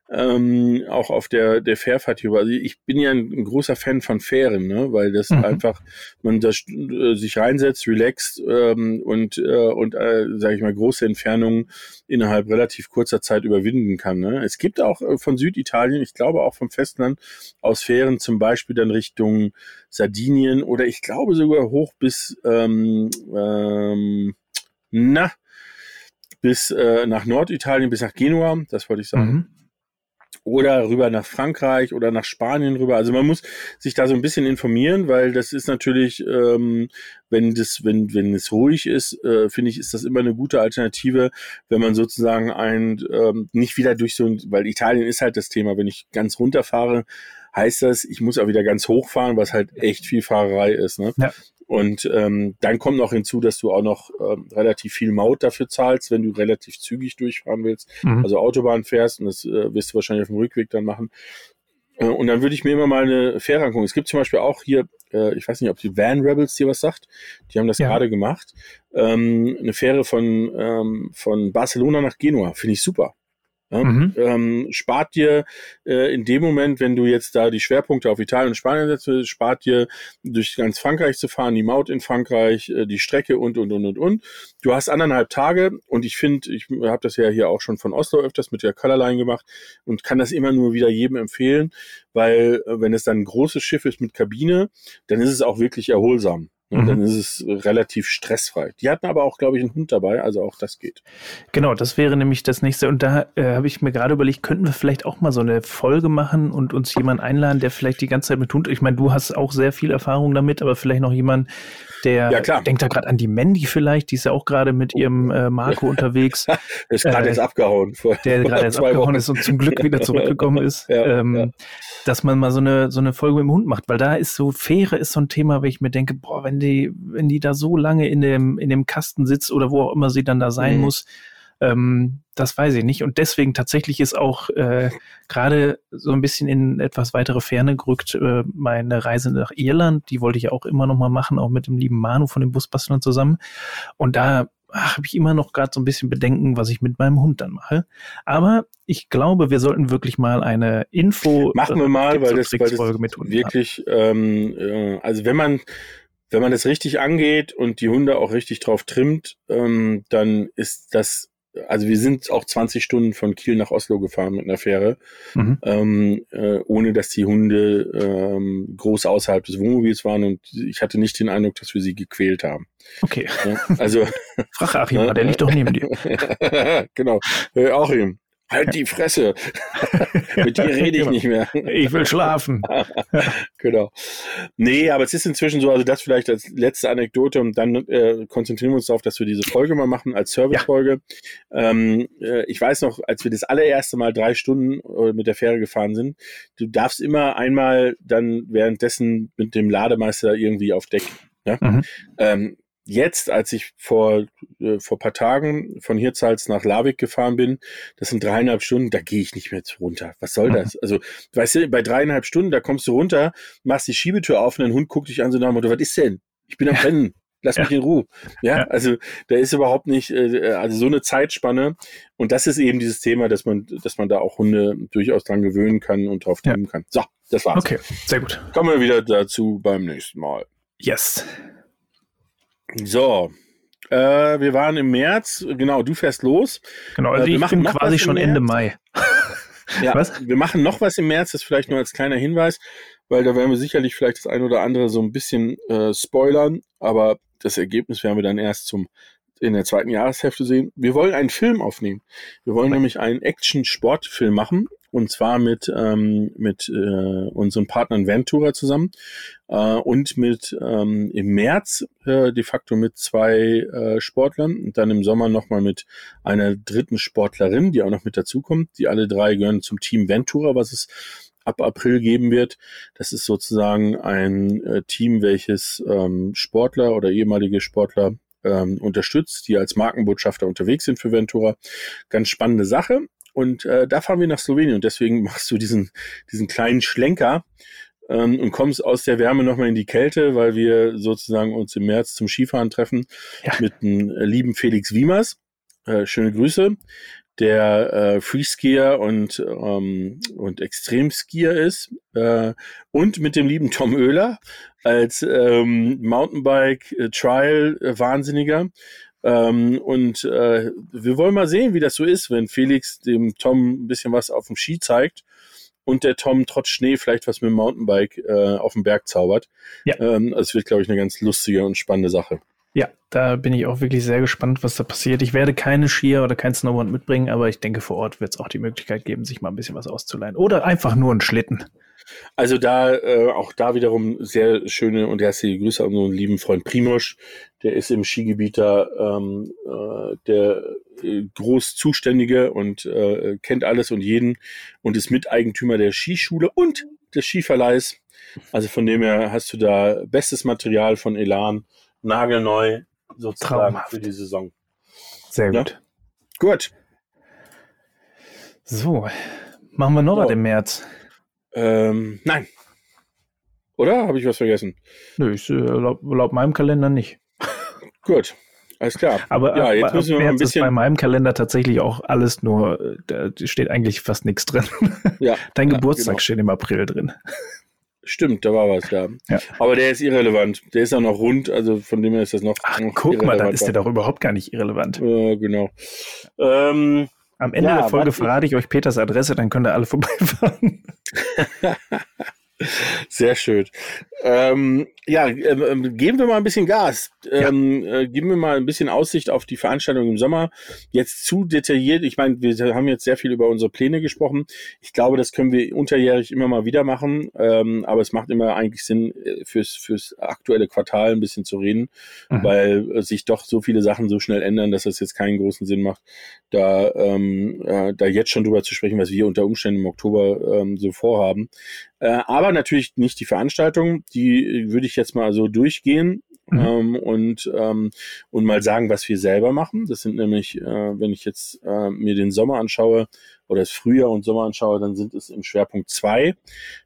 ähm, auch auf der, der Fährfahrt hier. Also ich bin ja ein, ein großer Fan von Fähren, ne? weil das Mhm. einfach, man da äh, sich reinsetzt, relaxt ähm, und, äh, und äh, sage ich mal, große Entfernungen innerhalb relativ kurzer Zeit überwinden kann. Ne? Es gibt auch äh, von Süditalien, ich glaube auch vom Festland aus Fähren zum Beispiel dann Richtung Sardinien oder ich glaube sogar hoch bis ähm, ähm, na bis äh, nach Norditalien bis nach Genua, das wollte ich sagen. Mhm. oder rüber nach Frankreich oder nach Spanien rüber. Also man muss sich da so ein bisschen informieren, weil das ist natürlich, ähm, wenn das, wenn wenn es ruhig ist, äh, finde ich, ist das immer eine gute Alternative, wenn man sozusagen ein ähm, nicht wieder durch so, ein, weil Italien ist halt das Thema. Wenn ich ganz runterfahre, heißt das, ich muss auch wieder ganz hochfahren, was halt echt viel Fahrerei ist. Ne? Ja. Und ähm, dann kommt noch hinzu, dass du auch noch ähm, relativ viel Maut dafür zahlst, wenn du relativ zügig durchfahren willst, mhm. also Autobahn fährst und das äh, wirst du wahrscheinlich auf dem Rückweg dann machen. Äh, und dann würde ich mir immer mal eine Fähre angucken. Es gibt zum Beispiel auch hier, äh, ich weiß nicht, ob die Van Rebels dir was sagt, die haben das ja. gerade gemacht, ähm, eine Fähre von, ähm, von Barcelona nach Genua, finde ich super. Ja, mhm. ähm, spart dir äh, in dem Moment, wenn du jetzt da die Schwerpunkte auf Italien und Spanien setzt, spart dir durch ganz Frankreich zu fahren, die Maut in Frankreich, äh, die Strecke und, und, und, und, und. Du hast anderthalb Tage und ich finde, ich habe das ja hier auch schon von Oslo öfters mit der Colorline gemacht und kann das immer nur wieder jedem empfehlen, weil äh, wenn es dann ein großes Schiff ist mit Kabine, dann ist es auch wirklich erholsam. Und mhm. dann ist es relativ stressfrei. Die hatten aber auch, glaube ich, einen Hund dabei, also auch das geht. Genau, das wäre nämlich das nächste. Und da äh, habe ich mir gerade überlegt, könnten wir vielleicht auch mal so eine Folge machen und uns jemanden einladen, der vielleicht die ganze Zeit mit Hund. Ich meine, du hast auch sehr viel Erfahrung damit, aber vielleicht noch jemand, der ja, klar. denkt da gerade an die Mandy vielleicht, die ist ja auch gerade mit ihrem äh, Marco unterwegs. ist gerade äh, jetzt abgehauen. Der gerade jetzt abgehauen Wochen. ist und zum Glück wieder zurückgekommen ist. ja, ähm, ja. Dass man mal so eine, so eine Folge mit dem Hund macht, weil da ist so, Fähre ist so ein Thema, wo ich mir denke, boah, wenn die, wenn die da so lange in dem, in dem Kasten sitzt oder wo auch immer sie dann da sein mhm. muss, ähm, das weiß ich nicht. Und deswegen tatsächlich ist auch äh, gerade so ein bisschen in etwas weitere Ferne gerückt äh, meine Reise nach Irland. Die wollte ich auch immer noch mal machen, auch mit dem lieben Manu von den Busbastlern zusammen. Und da habe ich immer noch gerade so ein bisschen Bedenken, was ich mit meinem Hund dann mache. Aber ich glaube, wir sollten wirklich mal eine Info machen wir mal, weil das, weil das wirklich, ähm, äh, also wenn man wenn man das richtig angeht und die Hunde auch richtig drauf trimmt, ähm, dann ist das also wir sind auch 20 Stunden von Kiel nach Oslo gefahren mit einer Fähre, mhm. ähm, äh, ohne dass die Hunde ähm, groß außerhalb des Wohnmobils waren und ich hatte nicht den Eindruck, dass wir sie gequält haben. Okay. Ja, also Frag Achim, der liegt doch neben dir. genau. Äh, Achim, Halt die Fresse. Mit dir rede ich genau. nicht mehr. ich will schlafen. genau. Nee, aber es ist inzwischen so, also das vielleicht als letzte Anekdote und dann äh, konzentrieren wir uns darauf, dass wir diese Folge mal machen als Servicefolge. Ja. Ähm, äh, ich weiß noch, als wir das allererste Mal drei Stunden äh, mit der Fähre gefahren sind, du darfst immer einmal dann währenddessen mit dem Lademeister irgendwie auf Deck. Ja? Mhm. Ähm, jetzt, als ich vor, äh, vor paar Tagen von Hirzals nach Larvik gefahren bin, das sind dreieinhalb Stunden, da gehe ich nicht mehr runter. Was soll mhm. das? Also, weißt du, bei dreieinhalb Stunden, da kommst du runter, machst die Schiebetür auf und dein Hund guckt dich an so nach dem Motto, was ist denn? Ich bin am Rennen. Lass ja. mich in Ruhe. Ja, ja, also da ist überhaupt nicht, äh, also so eine Zeitspanne. Und das ist eben dieses Thema, dass man, dass man da auch Hunde durchaus dran gewöhnen kann und drauf nehmen ja. kann. So, das war's. Okay, sehr gut. Kommen wir wieder dazu beim nächsten Mal. Yes. So, äh, wir waren im März, genau, du fährst los. Genau, also äh, ich bin quasi schon Ende Mai. ja, was? wir machen noch was im März, das vielleicht nur als kleiner Hinweis, weil da werden wir sicherlich vielleicht das ein oder andere so ein bisschen äh, spoilern, aber das Ergebnis werden wir dann erst zum in der zweiten Jahreshälfte sehen. Wir wollen einen Film aufnehmen. Wir wollen nämlich einen Action-Sportfilm machen und zwar mit, ähm, mit äh, unseren Partnern Ventura zusammen äh, und mit ähm, im März äh, de facto mit zwei äh, Sportlern und dann im Sommer nochmal mit einer dritten Sportlerin, die auch noch mit dazukommt. Die alle drei gehören zum Team Ventura, was es ab April geben wird. Das ist sozusagen ein äh, Team, welches ähm, Sportler oder ehemalige Sportler ähm, unterstützt, die als Markenbotschafter unterwegs sind für Ventura. Ganz spannende Sache. Und äh, da fahren wir nach Slowenien und deswegen machst du diesen, diesen kleinen Schlenker ähm, und kommst aus der Wärme nochmal in die Kälte, weil wir sozusagen uns im März zum Skifahren treffen ja. mit dem äh, lieben Felix Wiemers. Äh, schöne Grüße der äh, Freeskier und, ähm, und Extremskier ist äh, und mit dem lieben Tom Oehler als ähm, Mountainbike-Trial-Wahnsinniger. Ähm, und äh, wir wollen mal sehen, wie das so ist, wenn Felix dem Tom ein bisschen was auf dem Ski zeigt und der Tom trotz Schnee vielleicht was mit dem Mountainbike äh, auf dem Berg zaubert. Ja. Ähm, es wird, glaube ich, eine ganz lustige und spannende Sache. Ja, da bin ich auch wirklich sehr gespannt, was da passiert. Ich werde keine Skier oder kein Snowboard mitbringen, aber ich denke, vor Ort wird es auch die Möglichkeit geben, sich mal ein bisschen was auszuleihen. Oder einfach nur einen Schlitten. Also da, äh, auch da wiederum sehr schöne und herzliche Grüße an unseren lieben Freund Primosch. Der ist im Skigebiet da ähm, äh, der äh, groß Zuständige und äh, kennt alles und jeden und ist Miteigentümer der Skischule und des Skiverleihs. Also von dem her hast du da bestes Material von Elan, nagelneu sozusagen Traumhaft. für die Saison. Sehr gut. Ja? Gut. So, machen wir noch was im März. Ähm, nein. Oder? Habe ich was vergessen? Nö, ich, äh, laut, laut meinem Kalender nicht. Gut. Alles klar. Aber, ja, jetzt müssen wir ein bisschen. Ist bei meinem Kalender tatsächlich auch alles nur, äh, da steht eigentlich fast nichts drin. Ja. Dein ja, Geburtstag genau. steht im April drin. Stimmt, da war was, ja. ja. Aber der ist irrelevant. Der ist auch noch rund, also von dem her ist das noch. Ach, noch guck mal, dann ist der doch überhaupt gar nicht irrelevant. Ja, genau. Ähm, Am Ende ja, der Folge verrate ich euch Peters Adresse, dann könnt ihr alle vorbeifahren. Sehr schön. Ähm, ja, ähm, geben wir mal ein bisschen Gas. Ähm, ja. äh, geben wir mal ein bisschen Aussicht auf die Veranstaltung im Sommer. Jetzt zu detailliert. Ich meine, wir haben jetzt sehr viel über unsere Pläne gesprochen. Ich glaube, das können wir unterjährig immer mal wieder machen. Ähm, aber es macht immer eigentlich Sinn, äh, fürs, fürs aktuelle Quartal ein bisschen zu reden, mhm. weil äh, sich doch so viele Sachen so schnell ändern, dass es jetzt keinen großen Sinn macht, da, ähm, äh, da jetzt schon drüber zu sprechen, was wir unter Umständen im Oktober ähm, so vorhaben. Äh, aber natürlich nicht die Veranstaltung. Die würde ich jetzt mal so durchgehen. Mhm. Ähm, und, ähm, und mal sagen, was wir selber machen. Das sind nämlich, äh, wenn ich jetzt äh, mir den Sommer anschaue oder das Frühjahr und Sommer anschaue, dann sind es im Schwerpunkt zwei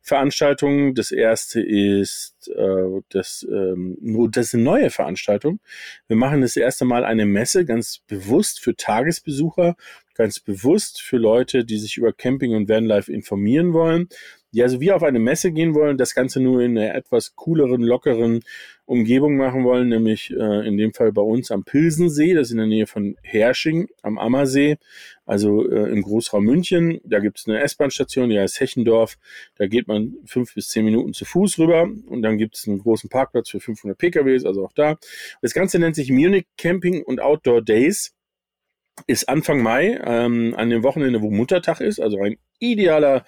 Veranstaltungen. Das erste ist äh, das, ähm, das ist eine neue Veranstaltung. Wir machen das erste Mal eine Messe ganz bewusst für Tagesbesucher, ganz bewusst für Leute, die sich über Camping und Vanlife informieren wollen die also wie auf eine Messe gehen wollen, das Ganze nur in einer etwas cooleren, lockeren Umgebung machen wollen, nämlich äh, in dem Fall bei uns am Pilsensee, das ist in der Nähe von Hersching am Ammersee, also äh, im Großraum München. Da gibt es eine S-Bahn-Station, die heißt Hechendorf. Da geht man fünf bis zehn Minuten zu Fuß rüber und dann gibt es einen großen Parkplatz für 500 PKWs, also auch da. Das Ganze nennt sich Munich Camping und Outdoor Days ist Anfang Mai, ähm, an dem Wochenende, wo Muttertag ist, also ein idealer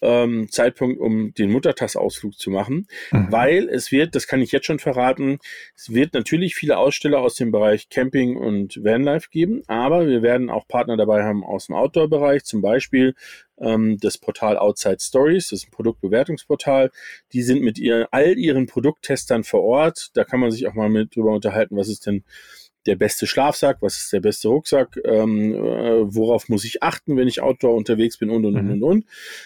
ähm, Zeitpunkt, um den Muttertagsausflug zu machen, mhm. weil es wird, das kann ich jetzt schon verraten, es wird natürlich viele Aussteller aus dem Bereich Camping und Vanlife geben, aber wir werden auch Partner dabei haben aus dem Outdoor-Bereich, zum Beispiel ähm, das Portal Outside Stories, das ist ein Produktbewertungsportal. Die sind mit ihr, all ihren Produkttestern vor Ort. Da kann man sich auch mal mit drüber unterhalten, was ist denn der beste Schlafsack, was ist der beste Rucksack, ähm, äh, worauf muss ich achten, wenn ich Outdoor unterwegs bin und und mhm. und und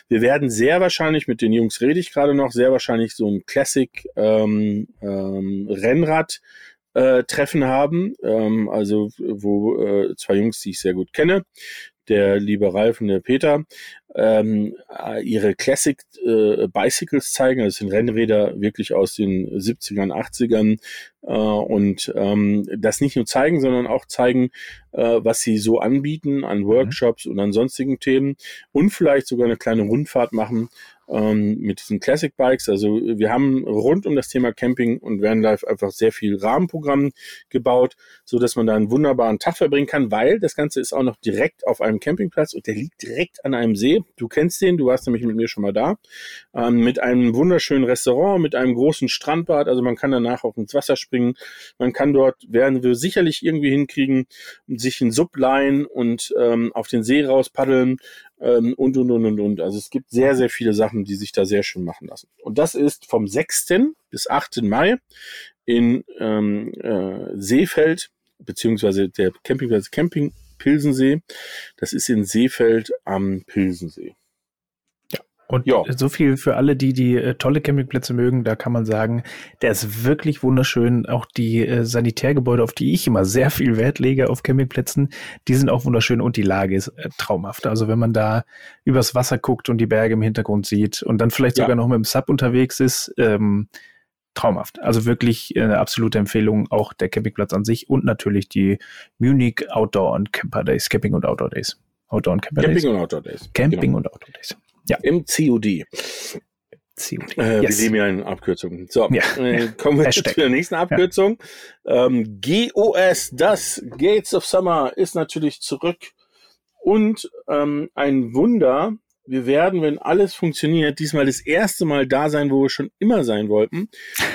Wir werden sehr wahrscheinlich, mit den Jungs rede ich gerade noch, sehr wahrscheinlich so ein Classic ähm, ähm, Rennrad äh, Treffen haben, ähm, also wo äh, zwei Jungs, die ich sehr gut kenne, der liebe Ralf und der Peter, ähm, äh, ihre Classic äh, Bicycles zeigen. Das sind Rennräder wirklich aus den 70ern, 80ern äh, und ähm, das nicht nur zeigen, sondern auch zeigen, äh, was sie so anbieten an Workshops mhm. und an sonstigen Themen und vielleicht sogar eine kleine Rundfahrt machen ähm, mit diesen Classic Bikes. Also wir haben rund um das Thema Camping und Vanlife einfach sehr viel Rahmenprogramm gebaut, so dass man da einen wunderbaren Tag verbringen kann, weil das Ganze ist auch noch direkt auf einem Campingplatz und der liegt direkt an einem See. Du kennst den, du warst nämlich mit mir schon mal da. Ähm, mit einem wunderschönen Restaurant, mit einem großen Strandbad. Also man kann danach auch ins Wasser springen. Man kann dort, werden wir sicherlich irgendwie hinkriegen, sich in Sub und ähm, auf den See raus paddeln ähm, und, und, und, und, und. Also es gibt sehr, sehr viele Sachen, die sich da sehr schön machen lassen. Und das ist vom 6. bis 8. Mai in ähm, äh, Seefeld, beziehungsweise der Campingplatz Camping Pilsensee. Das ist in Seefeld am Pilsensee. Und ja. so viel für alle, die die äh, tolle Campingplätze mögen, da kann man sagen, der ist wirklich wunderschön. Auch die äh, Sanitärgebäude, auf die ich immer sehr viel Wert lege auf Campingplätzen, die sind auch wunderschön und die Lage ist äh, traumhaft. Also wenn man da übers Wasser guckt und die Berge im Hintergrund sieht und dann vielleicht ja. sogar noch mit dem Sub unterwegs ist, ähm, traumhaft. Also wirklich eine absolute Empfehlung, auch der Campingplatz an sich und natürlich die Munich Outdoor und Camper Days, Camping und Outdoor Days. Outdoor und Camper Camping Days. und Outdoor Days. Camping genau. und Outdoor Days. Ja. Im COD. COD. Äh, yes. Wir leben ja in Abkürzungen. So, ja. äh, kommen wir zu der nächsten Abkürzung. Ja. Ähm, GOS, das Gates of Summer, ist natürlich zurück. Und ähm, ein Wunder, wir werden, wenn alles funktioniert, diesmal das erste Mal da sein, wo wir schon immer sein wollten.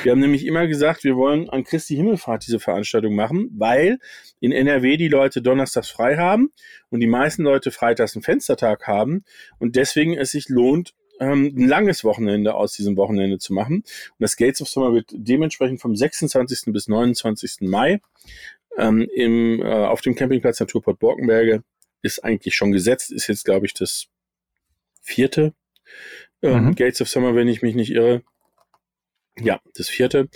Wir haben nämlich immer gesagt, wir wollen an Christi Himmelfahrt diese Veranstaltung machen, weil in NRW die Leute donnerstags frei haben und die meisten Leute freitags einen Fenstertag haben und deswegen es sich lohnt, ähm, ein langes Wochenende aus diesem Wochenende zu machen. Und das Gates of Summer wird dementsprechend vom 26. bis 29. Mai ähm, im, äh, auf dem Campingplatz Naturport Borkenberge ist eigentlich schon gesetzt, ist jetzt, glaube ich, das vierte ähm, mhm. Gates of Summer, wenn ich mich nicht irre. Ja, das vierte.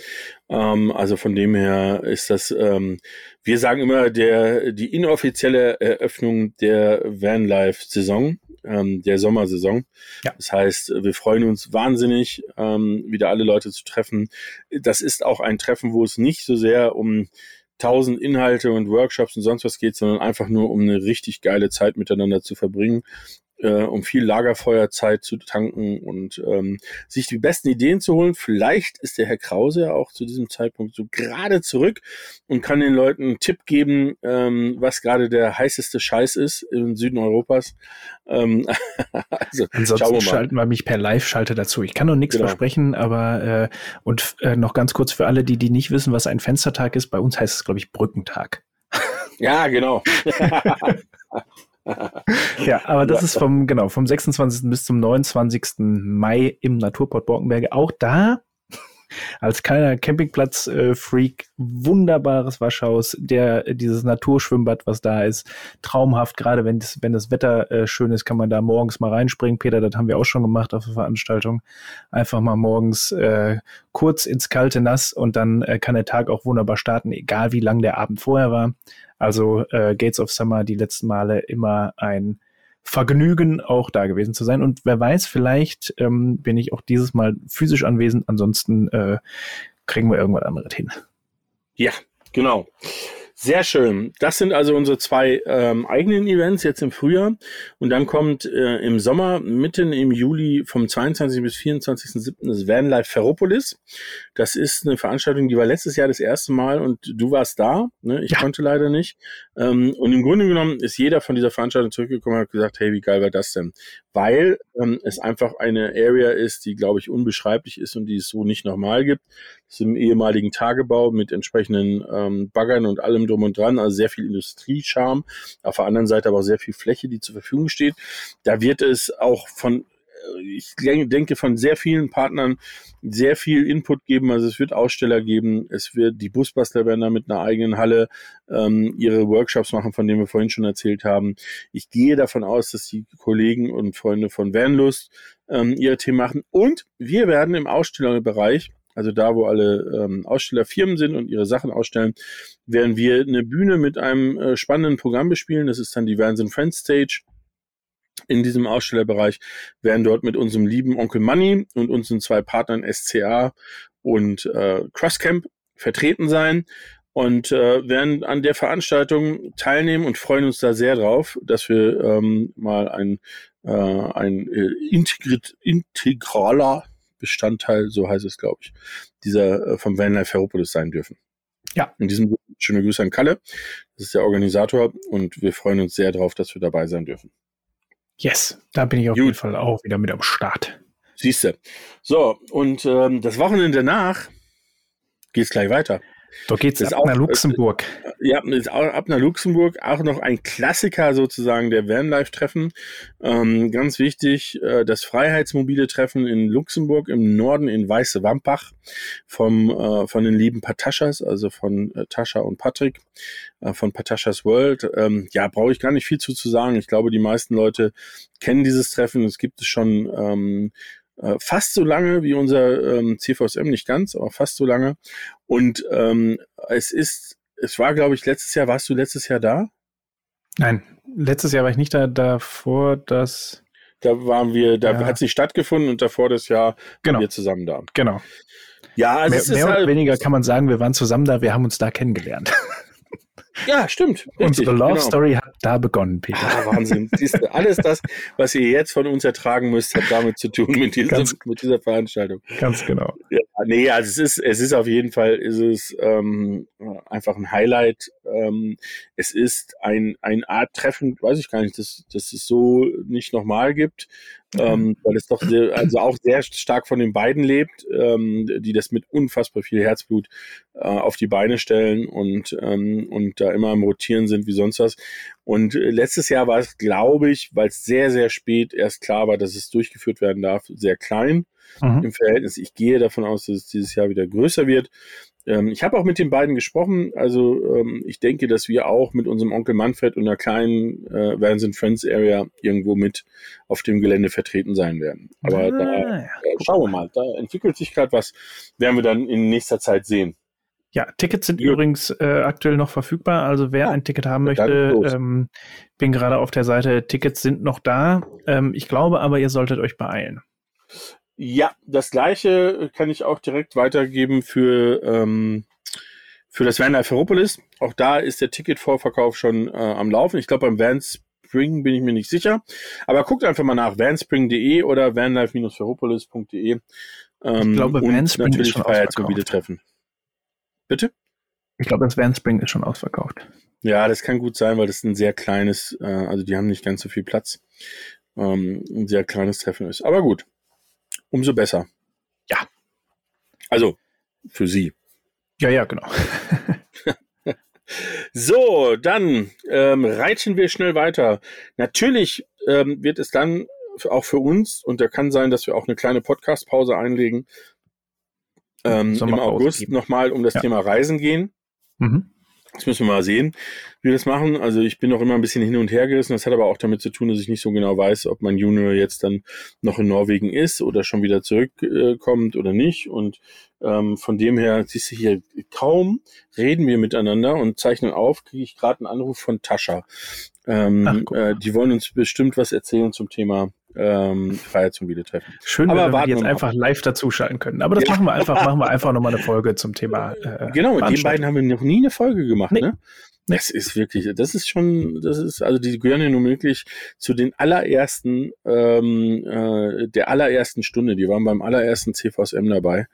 Ähm, also von dem her ist das, ähm, wir sagen immer, der, die inoffizielle Eröffnung der Vanlife-Saison, ähm, der Sommersaison. Ja. Das heißt, wir freuen uns wahnsinnig, ähm, wieder alle Leute zu treffen. Das ist auch ein Treffen, wo es nicht so sehr um tausend Inhalte und Workshops und sonst was geht, sondern einfach nur um eine richtig geile Zeit miteinander zu verbringen äh, um viel Lagerfeuerzeit zu tanken und ähm, sich die besten Ideen zu holen. Vielleicht ist der Herr Krause ja auch zu diesem Zeitpunkt so gerade zurück und kann den Leuten einen Tipp geben, ähm, was gerade der heißeste Scheiß ist im Süden Europas. Ähm, also, Ansonsten wir schalten wir mich per Live-Schalte dazu. Ich kann noch nichts genau. versprechen, aber äh, und äh, noch ganz kurz für alle, die, die nicht wissen, was ein Fenstertag ist, bei uns heißt es, glaube ich, Brückentag. Ja, genau. ja, aber das ist vom, genau, vom 26. bis zum 29. Mai im Naturport Borkenberge. Auch da als kleiner Campingplatz-Freak wunderbares Waschhaus, der dieses Naturschwimmbad, was da ist, traumhaft. Gerade wenn das, wenn das Wetter äh, schön ist, kann man da morgens mal reinspringen. Peter, das haben wir auch schon gemacht auf der Veranstaltung. Einfach mal morgens äh, kurz ins kalte Nass und dann äh, kann der Tag auch wunderbar starten, egal wie lang der Abend vorher war. Also äh, Gates of Summer die letzten Male immer ein Vergnügen, auch da gewesen zu sein. Und wer weiß, vielleicht ähm, bin ich auch dieses Mal physisch anwesend. Ansonsten äh, kriegen wir irgendwas anderes hin. Ja, genau. Sehr schön. Das sind also unsere zwei ähm, eigenen Events jetzt im Frühjahr. Und dann kommt äh, im Sommer, mitten im Juli vom 22. bis 24.07. das Vanlife Ferropolis. Das ist eine Veranstaltung, die war letztes Jahr das erste Mal und du warst da. Ne? Ich ja. konnte leider nicht. Ähm, und im Grunde genommen ist jeder von dieser Veranstaltung zurückgekommen und hat gesagt, hey, wie geil war das denn? Weil ähm, es einfach eine Area ist, die, glaube ich, unbeschreiblich ist und die es so nicht nochmal gibt. Es ist im ehemaligen Tagebau mit entsprechenden ähm, Baggern und allem drum und dran, also sehr viel Industriescharm, auf der anderen Seite aber auch sehr viel Fläche, die zur Verfügung steht. Da wird es auch von ich denke, von sehr vielen Partnern sehr viel Input geben. Also es wird Aussteller geben, es wird die Busbastler werden da mit einer eigenen Halle ähm, ihre Workshops machen, von denen wir vorhin schon erzählt haben. Ich gehe davon aus, dass die Kollegen und Freunde von Vanlust ähm, ihre Themen machen. Und wir werden im Ausstellerbereich also da, wo alle ähm, Ausstellerfirmen sind und ihre Sachen ausstellen, werden wir eine Bühne mit einem äh, spannenden Programm bespielen. Das ist dann die Vans Friends Stage. In diesem Ausstellerbereich werden dort mit unserem lieben Onkel Money und unseren zwei Partnern SCA und äh, Crosscamp vertreten sein und äh, werden an der Veranstaltung teilnehmen und freuen uns da sehr drauf, dass wir ähm, mal ein, äh, ein äh, integrit, integraler Bestandteil, so heißt es, glaube ich, dieser äh, vom Vanlife Ferropolis sein dürfen. Ja. In diesem schöne Grüße an Kalle. Das ist der Organisator und wir freuen uns sehr darauf, dass wir dabei sein dürfen. Yes, da bin ich auf Gut. jeden Fall auch wieder mit am Start. Siehste. So, und ähm, das Wochenende danach geht es gleich weiter. Da geht es auch nach Luxemburg. Ja, ist auch ab nach Luxemburg. Auch noch ein Klassiker sozusagen der Vanlife-Treffen. Ähm, ganz wichtig, äh, das Freiheitsmobile Treffen in Luxemburg im Norden in Weiße Wampach vom, äh, von den lieben Pataschas, also von äh, Tascha und Patrick äh, von Pataschas World. Ähm, ja, brauche ich gar nicht viel zu, zu sagen. Ich glaube, die meisten Leute kennen dieses Treffen. Es gibt es schon ähm, äh, fast so lange wie unser ähm, CVSM, nicht ganz, aber fast so lange. Und ähm, es ist, es war, glaube ich, letztes Jahr, warst du letztes Jahr da? Nein, letztes Jahr war ich nicht da, davor das. Da waren wir, da ja. hat es nicht stattgefunden und davor das Jahr genau. waren wir zusammen da. Genau. Ja, also mehr, mehr oder halt, weniger kann man sagen, wir waren zusammen da, wir haben uns da kennengelernt. Ja, stimmt. Richtig, Unsere Love genau. Story hat da begonnen, Peter. Ah, Wahnsinn. Siehst du, alles das, was ihr jetzt von uns ertragen müsst, hat damit zu tun mit, diesem, ganz, mit dieser Veranstaltung. Ganz genau. Ja, nee, also es ist, es ist auf jeden Fall, ist es ähm, einfach ein Highlight. Ähm, es ist ein, ein Art Treffen, weiß ich gar nicht, dass, dass es so nicht nochmal gibt ähm, weil es doch sehr, also auch sehr stark von den beiden lebt, ähm, die das mit unfassbar viel Herzblut äh, auf die Beine stellen und, ähm, und da immer am Rotieren sind wie sonst was. Und äh, letztes Jahr war es, glaube ich, weil es sehr, sehr spät erst klar war, dass es durchgeführt werden darf, sehr klein mhm. im Verhältnis. Ich gehe davon aus, dass es dieses Jahr wieder größer wird. Ähm, ich habe auch mit den beiden gesprochen. Also ähm, ich denke, dass wir auch mit unserem Onkel Manfred und einer kleinen äh, Vans Friends Area irgendwo mit auf dem Gelände vertreten sein werden. Aber ah, da äh, schauen wir mal. Da entwickelt sich gerade was. Werden wir dann in nächster Zeit sehen. Ja, Tickets sind ja. übrigens äh, aktuell noch verfügbar. Also wer ja, ein Ticket haben möchte, ähm, bin gerade auf der Seite. Tickets sind noch da. Ähm, ich glaube aber, ihr solltet euch beeilen. Ja, das gleiche kann ich auch direkt weitergeben für, ähm, für das Van Ferropolis. Auch da ist der Ticketvorverkauf schon äh, am Laufen. Ich glaube, beim Van Spring bin ich mir nicht sicher. Aber guckt einfach mal nach vanspring.de oder vanlife-ferropolis.de. Ähm, ich glaube, Vanspring ist schon ausverkauft. treffen. Bitte? Ich glaube, das Vanspring ist schon ausverkauft. Ja, das kann gut sein, weil das ein sehr kleines, äh, also die haben nicht ganz so viel Platz. Ähm, ein sehr kleines Treffen ist. Aber gut, umso besser. Ja. Also für Sie. Ja, ja, genau. so, dann ähm, reiten wir schnell weiter. Natürlich ähm, wird es dann auch für uns, und da kann sein, dass wir auch eine kleine Podcast-Pause einlegen, ähm, im August nochmal um das ja. Thema Reisen gehen. Mhm. Das müssen wir mal sehen, wie wir das machen. Also ich bin noch immer ein bisschen hin und her gerissen. Das hat aber auch damit zu tun, dass ich nicht so genau weiß, ob mein Junior jetzt dann noch in Norwegen ist oder schon wieder zurückkommt oder nicht. Und ähm, von dem her, siehst du hier, kaum reden wir miteinander und zeichnen auf, kriege ich gerade einen Anruf von Tascha. Ähm, Ach, äh, die wollen uns bestimmt was erzählen zum Thema ähm, Freiheit zum Videotreffen. Schön, aber wenn wir jetzt einfach live dazuschalten können. Aber das ja. machen wir einfach, machen wir einfach nochmal eine Folge zum Thema. Äh, genau, mit den beiden haben wir noch nie eine Folge gemacht, nee. ne? Das ist wirklich, das ist schon, das ist, also die gehören ja nun wirklich zu den allerersten, ähm, äh, der allerersten Stunde. Die waren beim allerersten CVSM dabei.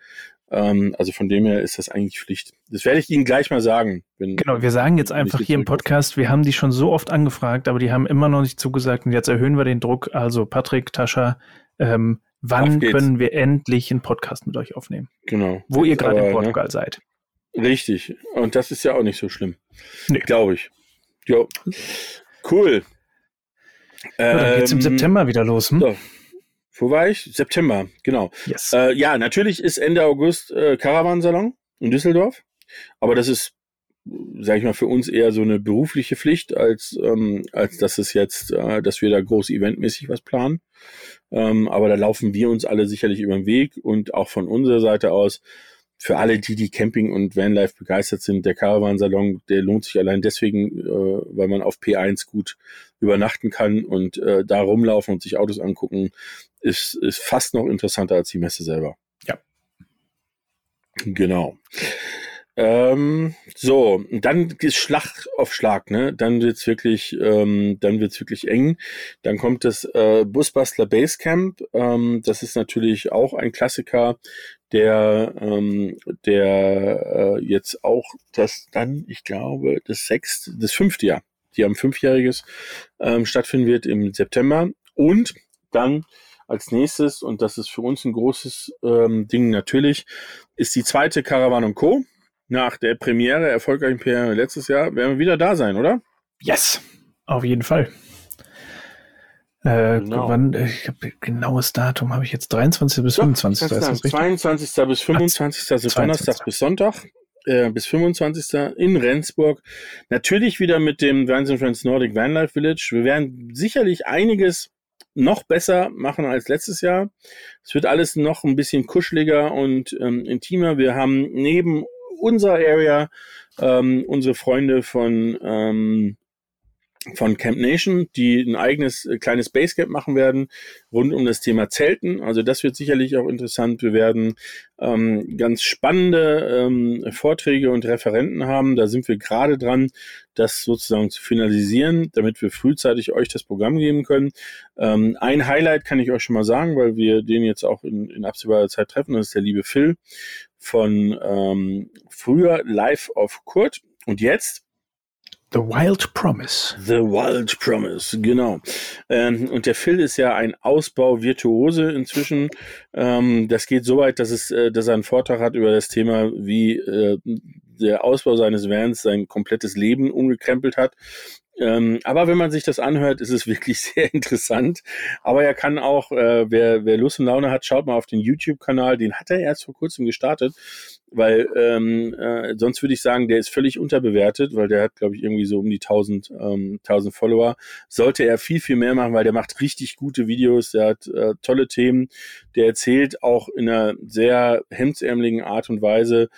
Ähm, also von dem her ist das eigentlich Pflicht. Das werde ich Ihnen gleich mal sagen. Wenn, genau, wir sagen jetzt einfach hier im Podcast, wir haben die schon so oft angefragt, aber die haben immer noch nicht zugesagt und jetzt erhöhen wir den Druck. Also Patrick, Tascha, ähm, wann können wir endlich einen Podcast mit euch aufnehmen? Genau. Wo ihr gerade in ne? Portugal ne? seid. Richtig. Und das ist ja auch nicht so schlimm. Nee. Glaube ich. Jo. Cool. Ja, dann geht's im ähm, September wieder los. Hm? So. Wo war ich? September, genau. Yes. Äh, ja, natürlich ist Ende August äh, Caravansalon in Düsseldorf. Aber das ist, sage ich mal, für uns eher so eine berufliche Pflicht, als, ähm, als dass es jetzt, äh, dass wir da groß eventmäßig was planen. Ähm, aber da laufen wir uns alle sicherlich über den Weg und auch von unserer Seite aus für alle, die die Camping und Vanlife begeistert sind, der Caravansalon, der lohnt sich allein deswegen, äh, weil man auf P1 gut übernachten kann und äh, da rumlaufen und sich Autos angucken, ist, ist fast noch interessanter als die Messe selber. Ja. Genau. Ähm, so, dann ist Schlag auf Schlag, ne? Dann wird's wirklich, ähm, dann wird's wirklich eng. Dann kommt das äh, Busbastler Basecamp. Ähm, das ist natürlich auch ein Klassiker, der, ähm, der äh, jetzt auch das dann, ich glaube, das sechste, das fünfte Jahr, die am fünfjähriges ähm, stattfinden wird im September. Und dann als nächstes, und das ist für uns ein großes ähm, Ding natürlich, ist die zweite Caravan Co nach der Premiere, erfolgreichen Premiere letztes Jahr, werden wir wieder da sein, oder? Yes, auf jeden Fall. Äh, genau. wann, ich habe genaues Datum, habe ich jetzt 23. bis 25. Doch, das 22. bis 25. also Donnerstag bis Sonntag äh, bis 25. in Rendsburg. Natürlich wieder mit dem Vans Friends Nordic Vanlife Village. Wir werden sicherlich einiges noch besser machen als letztes Jahr. Es wird alles noch ein bisschen kuscheliger und ähm, intimer. Wir haben neben unserer Area, ähm, unsere Freunde von, ähm, von Camp Nation, die ein eigenes äh, kleines Basecamp machen werden rund um das Thema Zelten. Also das wird sicherlich auch interessant. Wir werden ähm, ganz spannende ähm, Vorträge und Referenten haben. Da sind wir gerade dran, das sozusagen zu finalisieren, damit wir frühzeitig euch das Programm geben können. Ähm, ein Highlight kann ich euch schon mal sagen, weil wir den jetzt auch in, in absehbarer Zeit treffen. Das ist der liebe Phil von ähm, früher Live auf Kurt. Und jetzt The Wild Promise. The Wild Promise, genau. Ähm, und der Phil ist ja ein Ausbau-Virtuose inzwischen. Ähm, das geht so weit, dass, es, äh, dass er einen Vortrag hat über das Thema, wie äh, der Ausbau seines Vans sein komplettes Leben umgekrempelt hat. Ähm, aber wenn man sich das anhört, ist es wirklich sehr interessant. Aber er kann auch, äh, wer, wer Lust und Laune hat, schaut mal auf den YouTube-Kanal. Den hat er erst vor kurzem gestartet, weil ähm, äh, sonst würde ich sagen, der ist völlig unterbewertet, weil der hat, glaube ich, irgendwie so um die 1000, ähm, 1000 Follower. Sollte er viel, viel mehr machen, weil der macht richtig gute Videos, der hat äh, tolle Themen. Der erzählt auch in einer sehr hemdsärmeligen Art und Weise,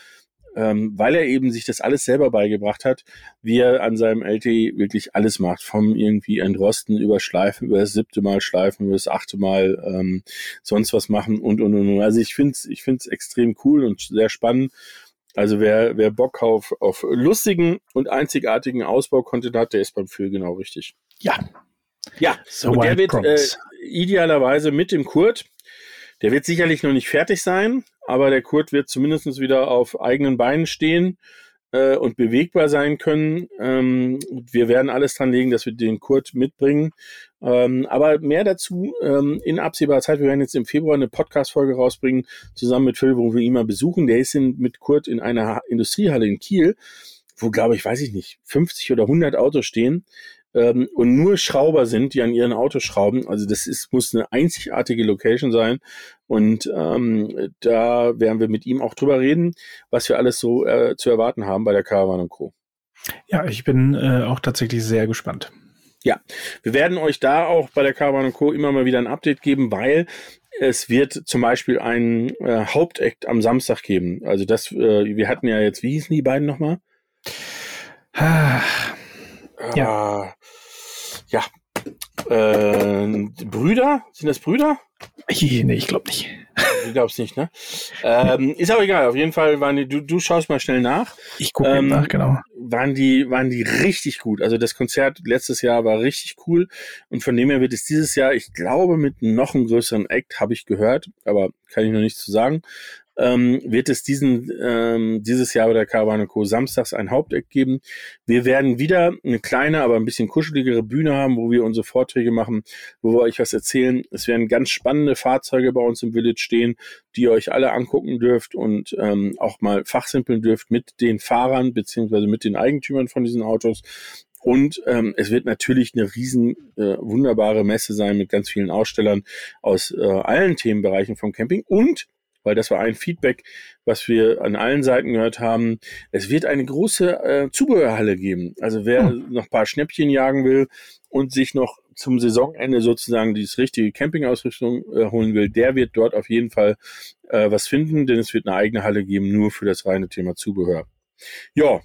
ähm, weil er eben sich das alles selber beigebracht hat, wie er an seinem LT wirklich alles macht, vom irgendwie Entrosten über Schleifen, über das siebte Mal Schleifen, über das achte Mal ähm, sonst was machen und und und. Also ich finde es ich find's extrem cool und sehr spannend. Also wer, wer Bock auf, auf lustigen und einzigartigen Ausbau-Content hat, der ist beim Phil genau richtig. Ja. Ja, so und der wird äh, idealerweise mit dem Kurt, der wird sicherlich noch nicht fertig sein, aber der Kurt wird zumindest wieder auf eigenen Beinen stehen äh, und bewegbar sein können. Ähm, wir werden alles dran legen, dass wir den Kurt mitbringen. Ähm, aber mehr dazu ähm, in absehbarer Zeit. Wir werden jetzt im Februar eine Podcast-Folge rausbringen, zusammen mit Phil, wo wir ihn mal besuchen. Der ist in, mit Kurt in einer Industriehalle in Kiel, wo, glaube ich, weiß ich nicht, 50 oder 100 Autos stehen ähm, und nur Schrauber sind, die an ihren Autos schrauben. Also das ist, muss eine einzigartige Location sein. Und ähm, da werden wir mit ihm auch drüber reden, was wir alles so äh, zu erwarten haben bei der Caravan Co. Ja, ich bin äh, auch tatsächlich sehr gespannt. Ja, wir werden euch da auch bei der Caravan Co. immer mal wieder ein Update geben, weil es wird zum Beispiel ein äh, Hauptakt am Samstag geben. Also das, äh, wir hatten ja jetzt, wie hießen die beiden nochmal? Ah, ja. ja. Äh, Brüder? Sind das Brüder? Ich, nee, ich glaube nicht. Du glaubst nicht, ne? Ähm, ist aber egal. Auf jeden Fall waren die, du, du schaust mal schnell nach. Ich gucke ähm, nach, genau. Waren die, waren die richtig gut. Also das Konzert letztes Jahr war richtig cool. Und von dem her wird es dieses Jahr, ich glaube, mit noch einem größeren Act, habe ich gehört, aber kann ich noch nichts zu sagen ähm, wird es diesen, ähm, dieses Jahr bei der Caravan Co. samstags ein Haupteck geben. Wir werden wieder eine kleine, aber ein bisschen kuscheligere Bühne haben, wo wir unsere Vorträge machen, wo wir euch was erzählen. Es werden ganz spannende Fahrzeuge bei uns im Village stehen, die ihr euch alle angucken dürft und ähm, auch mal fachsimpeln dürft mit den Fahrern beziehungsweise mit den Eigentümern von diesen Autos. Und ähm, es wird natürlich eine riesen äh, wunderbare Messe sein mit ganz vielen Ausstellern aus äh, allen Themenbereichen vom Camping. Und weil das war ein Feedback, was wir an allen Seiten gehört haben. Es wird eine große äh, Zubehörhalle geben. Also wer hm. noch ein paar Schnäppchen jagen will und sich noch zum Saisonende sozusagen dieses richtige Campingausrüstung äh, holen will, der wird dort auf jeden Fall äh, was finden, denn es wird eine eigene Halle geben, nur für das reine Thema Zubehör. Ja.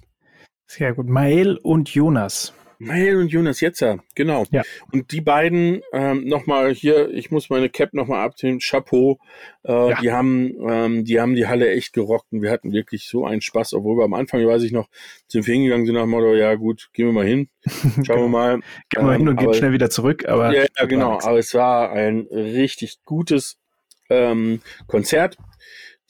Sehr gut. Mael und Jonas. Mail und Jonas Jetzer, genau. Ja. Und die beiden ähm, nochmal hier, ich muss meine Cap nochmal abziehen, Chapeau. Äh, ja. Die haben, ähm, die haben die Halle echt gerockt und wir hatten wirklich so einen Spaß, obwohl wir am Anfang, weiß ich noch, sind wir hingegangen sind nach dem Motto, ja gut, gehen wir mal hin, schauen wir mal. Gehen wir ähm, hin und gehen schnell wieder zurück, aber. Ja, ja genau, aber es war ein richtig gutes ähm, Konzert.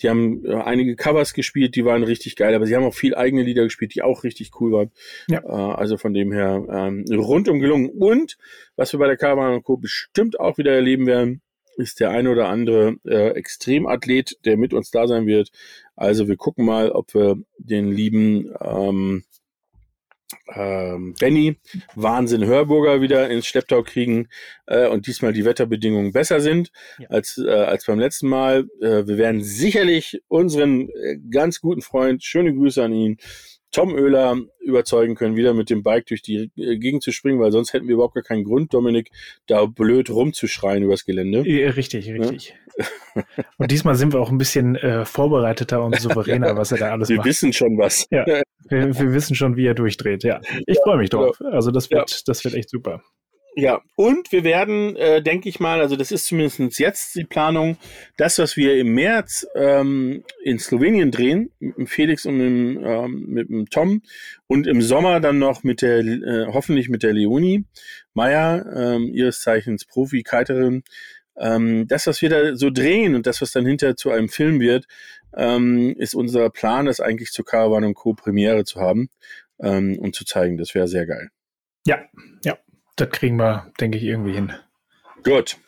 Die haben äh, einige Covers gespielt, die waren richtig geil, aber sie haben auch viel eigene Lieder gespielt, die auch richtig cool waren. Ja. Äh, also von dem her ähm, rundum gelungen. Und was wir bei der Caravan Co. bestimmt auch wieder erleben werden, ist der eine oder andere äh, Extremathlet, der mit uns da sein wird. Also wir gucken mal, ob wir den lieben ähm, ähm, Benny, Wahnsinn Hörburger wieder ins Schlepptau kriegen äh, und diesmal die Wetterbedingungen besser sind ja. als, äh, als beim letzten Mal. Äh, wir werden sicherlich unseren äh, ganz guten Freund, schöne Grüße an ihn, Tom Oehler überzeugen können, wieder mit dem Bike durch die äh, Gegend zu springen, weil sonst hätten wir überhaupt gar keinen Grund, Dominik, da blöd rumzuschreien übers Gelände. Ja, richtig, richtig. Ja? und diesmal sind wir auch ein bisschen äh, vorbereiteter und souveräner, ja, was er da alles wir macht. Wir wissen schon was. Ja, wir, wir, wissen schon, wie er durchdreht, ja. Ich freue mich drauf. Also das wird, das wird echt super. Ja, und wir werden, äh, denke ich mal, also das ist zumindest jetzt die Planung, das, was wir im März ähm, in Slowenien drehen, mit dem Felix und mit dem, ähm, mit dem Tom und im Sommer dann noch mit der, äh, hoffentlich mit der Leonie Meyer, ähm, ihres Zeichens Profi-Kiterin, ähm, das, was wir da so drehen und das, was dann hinterher zu einem Film wird, ähm, ist unser Plan, das eigentlich zur Caravan und Co. Premiere zu haben ähm, und zu zeigen. Das wäre sehr geil. Ja, ja. Das kriegen wir, denke ich, irgendwie hin. Gut.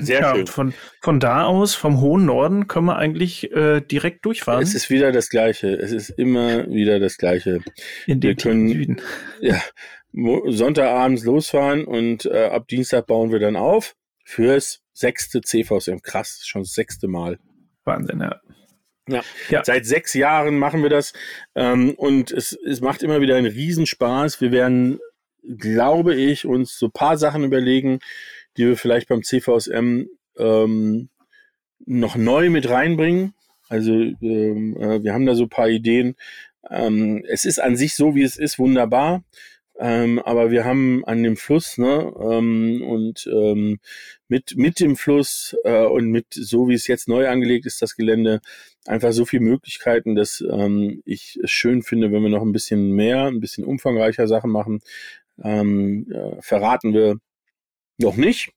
Sehr ja, schön. Von, von da aus, vom hohen Norden, können wir eigentlich äh, direkt durchfahren. Es ist wieder das Gleiche. Es ist immer wieder das Gleiche. In wir können, Süden. Ja, Sonntagabends losfahren und äh, ab Dienstag bauen wir dann auf fürs sechste CVSM. Krass, schon das sechste Mal. Wahnsinn, ja. Ja. ja. seit sechs Jahren machen wir das ähm, und es, es macht immer wieder einen Riesenspaß. Wir werden glaube ich, uns so paar Sachen überlegen, die wir vielleicht beim CVSM ähm, noch neu mit reinbringen. Also ähm, äh, wir haben da so paar Ideen. Ähm, es ist an sich so, wie es ist, wunderbar. Ähm, aber wir haben an dem Fluss, ne, ähm, und ähm, mit, mit dem Fluss äh, und mit so wie es jetzt neu angelegt ist, das Gelände, einfach so viele Möglichkeiten, dass ähm, ich es schön finde, wenn wir noch ein bisschen mehr, ein bisschen umfangreicher Sachen machen ähm, äh, verraten wir noch nicht.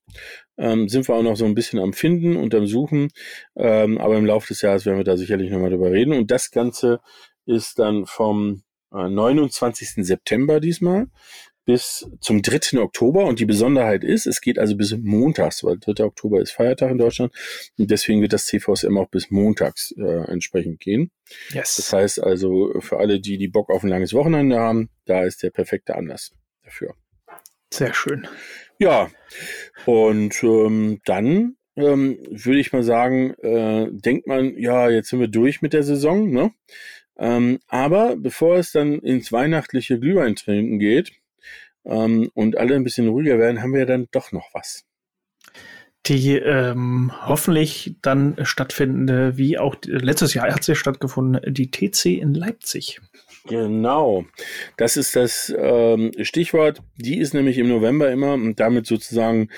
Ähm, sind wir auch noch so ein bisschen am Finden und am Suchen. Ähm, aber im Laufe des Jahres werden wir da sicherlich nochmal drüber reden. Und das Ganze ist dann vom äh, 29. September diesmal bis zum 3. Oktober. Und die Besonderheit ist, es geht also bis montags, weil 3. Oktober ist Feiertag in Deutschland. Und deswegen wird das CVSM auch bis montags äh, entsprechend gehen. Yes. Das heißt also, für alle, die die Bock auf ein langes Wochenende haben, da ist der perfekte Anlass dafür. Sehr schön. Ja, und ähm, dann ähm, würde ich mal sagen, äh, denkt man, ja, jetzt sind wir durch mit der Saison, ne? Ähm, aber bevor es dann ins weihnachtliche Glühwein trinken geht ähm, und alle ein bisschen ruhiger werden, haben wir dann doch noch was. Die ähm, hoffentlich dann stattfindende, wie auch letztes Jahr hat sie stattgefunden, die TC in Leipzig. Genau, das ist das ähm, Stichwort. Die ist nämlich im November immer und damit sozusagen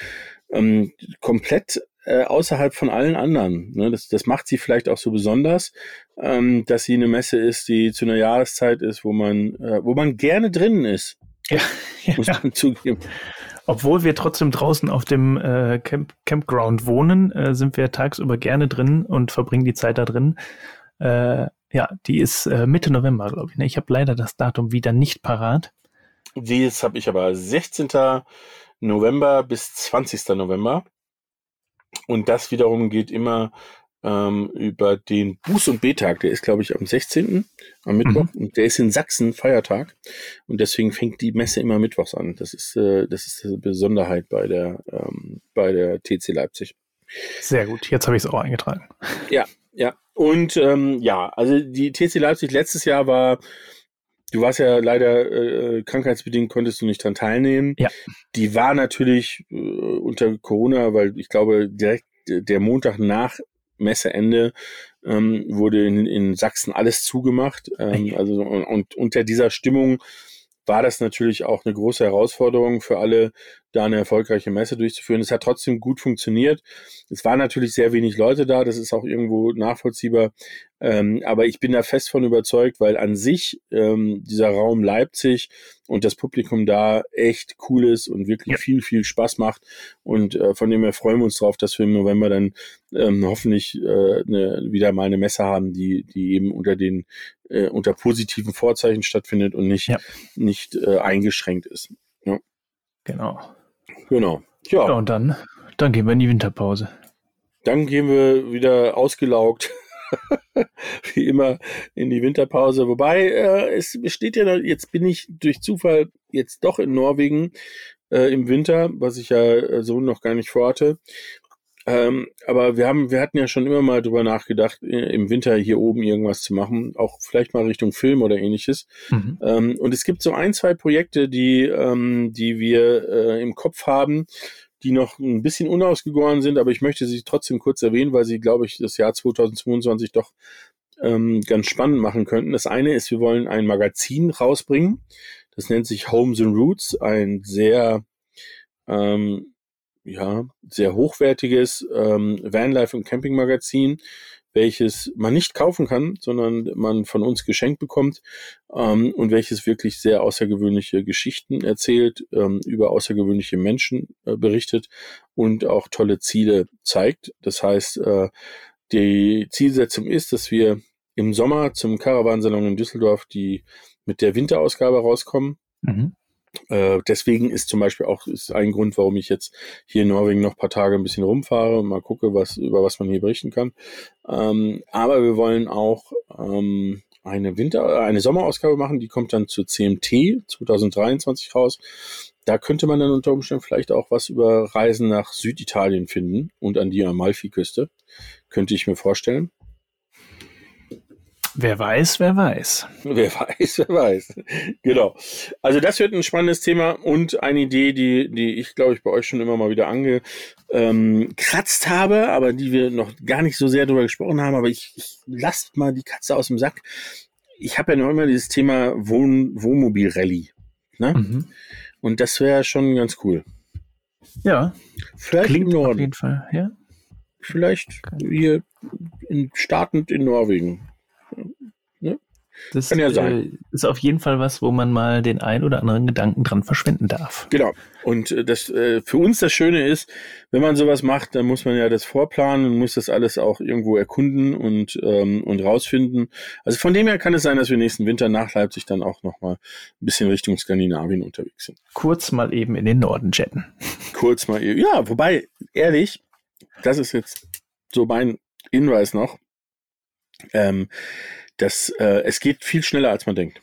ähm, komplett äh, außerhalb von allen anderen. Ne? Das, das macht sie vielleicht auch so besonders, ähm, dass sie eine Messe ist, die zu einer Jahreszeit ist, wo man, äh, wo man gerne drinnen ist. Ja, muss man zugeben. Obwohl wir trotzdem draußen auf dem äh, Camp Campground wohnen, äh, sind wir tagsüber gerne drin und verbringen die Zeit da drin. Äh, ja, die ist äh, Mitte November, glaube ich. Ne? Ich habe leider das Datum wieder nicht parat. Dies habe ich aber 16. November bis 20. November. Und das wiederum geht immer ähm, über den Buß- und B-Tag. Der ist, glaube ich, am 16. am Mittwoch. Mhm. Und der ist in Sachsen Feiertag. Und deswegen fängt die Messe immer mittwochs an. Das ist, äh, das ist die Besonderheit bei der, ähm, bei der TC Leipzig. Sehr gut, jetzt habe ich es auch eingetragen. Ja, ja. Und ähm, ja, also die TC Leipzig letztes Jahr war, du warst ja leider äh, krankheitsbedingt, konntest du nicht dran teilnehmen. Ja. Die war natürlich äh, unter Corona, weil ich glaube, direkt der Montag nach Messeende ähm, wurde in, in Sachsen alles zugemacht. Ähm, also und, und unter dieser Stimmung war das natürlich auch eine große Herausforderung für alle, da eine erfolgreiche Messe durchzuführen. Es hat trotzdem gut funktioniert. Es waren natürlich sehr wenig Leute da, das ist auch irgendwo nachvollziehbar. Ähm, aber ich bin da fest von überzeugt, weil an sich ähm, dieser Raum Leipzig und das Publikum da echt cool ist und wirklich ja. viel, viel Spaß macht. Und äh, von dem her freuen wir uns drauf, dass wir im November dann ähm, hoffentlich äh, eine, wieder mal eine Messe haben, die, die eben unter den äh, unter positiven Vorzeichen stattfindet und nicht, ja. nicht äh, eingeschränkt ist. Ja. Genau. Genau. Ja. ja, und dann, dann gehen wir in die Winterpause. Dann gehen wir wieder ausgelaugt, wie immer, in die Winterpause. Wobei, äh, es besteht ja, jetzt bin ich durch Zufall jetzt doch in Norwegen äh, im Winter, was ich ja äh, so noch gar nicht vorhatte. Ähm, aber wir haben, wir hatten ja schon immer mal drüber nachgedacht, äh, im Winter hier oben irgendwas zu machen, auch vielleicht mal Richtung Film oder ähnliches. Mhm. Ähm, und es gibt so ein, zwei Projekte, die, ähm, die wir äh, im Kopf haben, die noch ein bisschen unausgegoren sind, aber ich möchte sie trotzdem kurz erwähnen, weil sie, glaube ich, das Jahr 2022 doch ähm, ganz spannend machen könnten. Das eine ist, wir wollen ein Magazin rausbringen. Das nennt sich Homes and Roots, ein sehr ähm, ja, sehr hochwertiges ähm, Vanlife und Camping Magazin, welches man nicht kaufen kann, sondern man von uns geschenkt bekommt ähm, und welches wirklich sehr außergewöhnliche Geschichten erzählt, ähm, über außergewöhnliche Menschen äh, berichtet und auch tolle Ziele zeigt. Das heißt, äh, die Zielsetzung ist, dass wir im Sommer zum Caravansalon in Düsseldorf die mit der Winterausgabe rauskommen. Mhm. Äh, deswegen ist zum Beispiel auch ist ein Grund, warum ich jetzt hier in Norwegen noch paar Tage ein bisschen rumfahre und mal gucke, was, über was man hier berichten kann. Ähm, aber wir wollen auch ähm, eine Winter, eine Sommerausgabe machen, die kommt dann zur CMT 2023 raus. Da könnte man dann unter Umständen vielleicht auch was über Reisen nach Süditalien finden und an die Amalfi-Küste. Könnte ich mir vorstellen. Wer weiß, wer weiß. Wer weiß, wer weiß. Genau. Also das wird ein spannendes Thema und eine Idee, die, die ich, glaube ich, bei euch schon immer mal wieder angekratzt ähm, habe, aber die wir noch gar nicht so sehr darüber gesprochen haben. Aber ich, ich lasse mal die Katze aus dem Sack. Ich habe ja noch immer dieses Thema Wohn Wohnmobil-Rallye. Ne? Mhm. Und das wäre schon ganz cool. Ja. Vielleicht Klingt im Norden. Auf jeden Fall, ja. Vielleicht hier in, startend in Norwegen. Ne? Das Kann ja sein. Äh, ist auf jeden Fall was, wo man mal den ein oder anderen Gedanken dran verschwenden darf. Genau. Und äh, das äh, für uns das Schöne ist, wenn man sowas macht, dann muss man ja das vorplanen und muss das alles auch irgendwo erkunden und ähm, und rausfinden. Also von dem her kann es sein, dass wir nächsten Winter nach Leipzig dann auch noch mal ein bisschen Richtung Skandinavien unterwegs sind. Kurz mal eben in den Norden jetten. Kurz mal eben. Ja, wobei ehrlich, das ist jetzt so mein Hinweis noch ähm, das, äh, es geht viel schneller, als man denkt.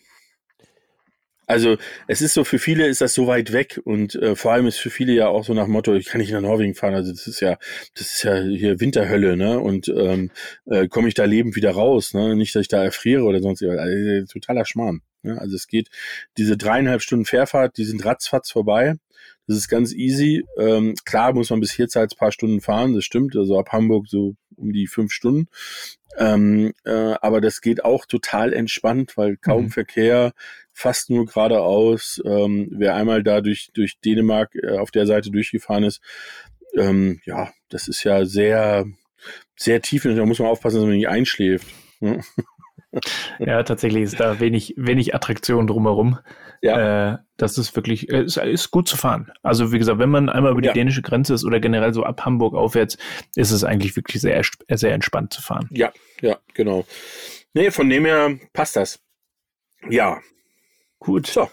Also es ist so, für viele ist das so weit weg und äh, vor allem ist für viele ja auch so nach Motto, ich kann nicht nach Norwegen fahren, also das ist ja, das ist ja hier Winterhölle, ne? Und ähm, äh, komme ich da lebend wieder raus, ne? Nicht, dass ich da erfriere oder sonst also, totaler Schmarrn. Ne? Also es geht, diese dreieinhalb Stunden Fährfahrt, die sind ratzfatz vorbei. Das ist ganz easy. Ähm, klar muss man bis hier Zeit ein paar Stunden fahren, das stimmt. Also ab Hamburg so um die fünf Stunden. Ähm, äh, aber das geht auch total entspannt, weil kaum mhm. Verkehr, fast nur geradeaus. Ähm, wer einmal da durch, durch Dänemark äh, auf der Seite durchgefahren ist, ähm, ja, das ist ja sehr, sehr tief und da muss man aufpassen, dass man nicht einschläft. Ja, tatsächlich ist da wenig, wenig Attraktion drumherum. Ja. Äh, das ist wirklich, äh, ist, ist gut zu fahren. Also wie gesagt, wenn man einmal über die ja. dänische Grenze ist oder generell so ab Hamburg aufwärts, ist es eigentlich wirklich sehr, sehr entspannt zu fahren. Ja, ja, genau. Nee, von dem her passt das. Ja. Gut. So.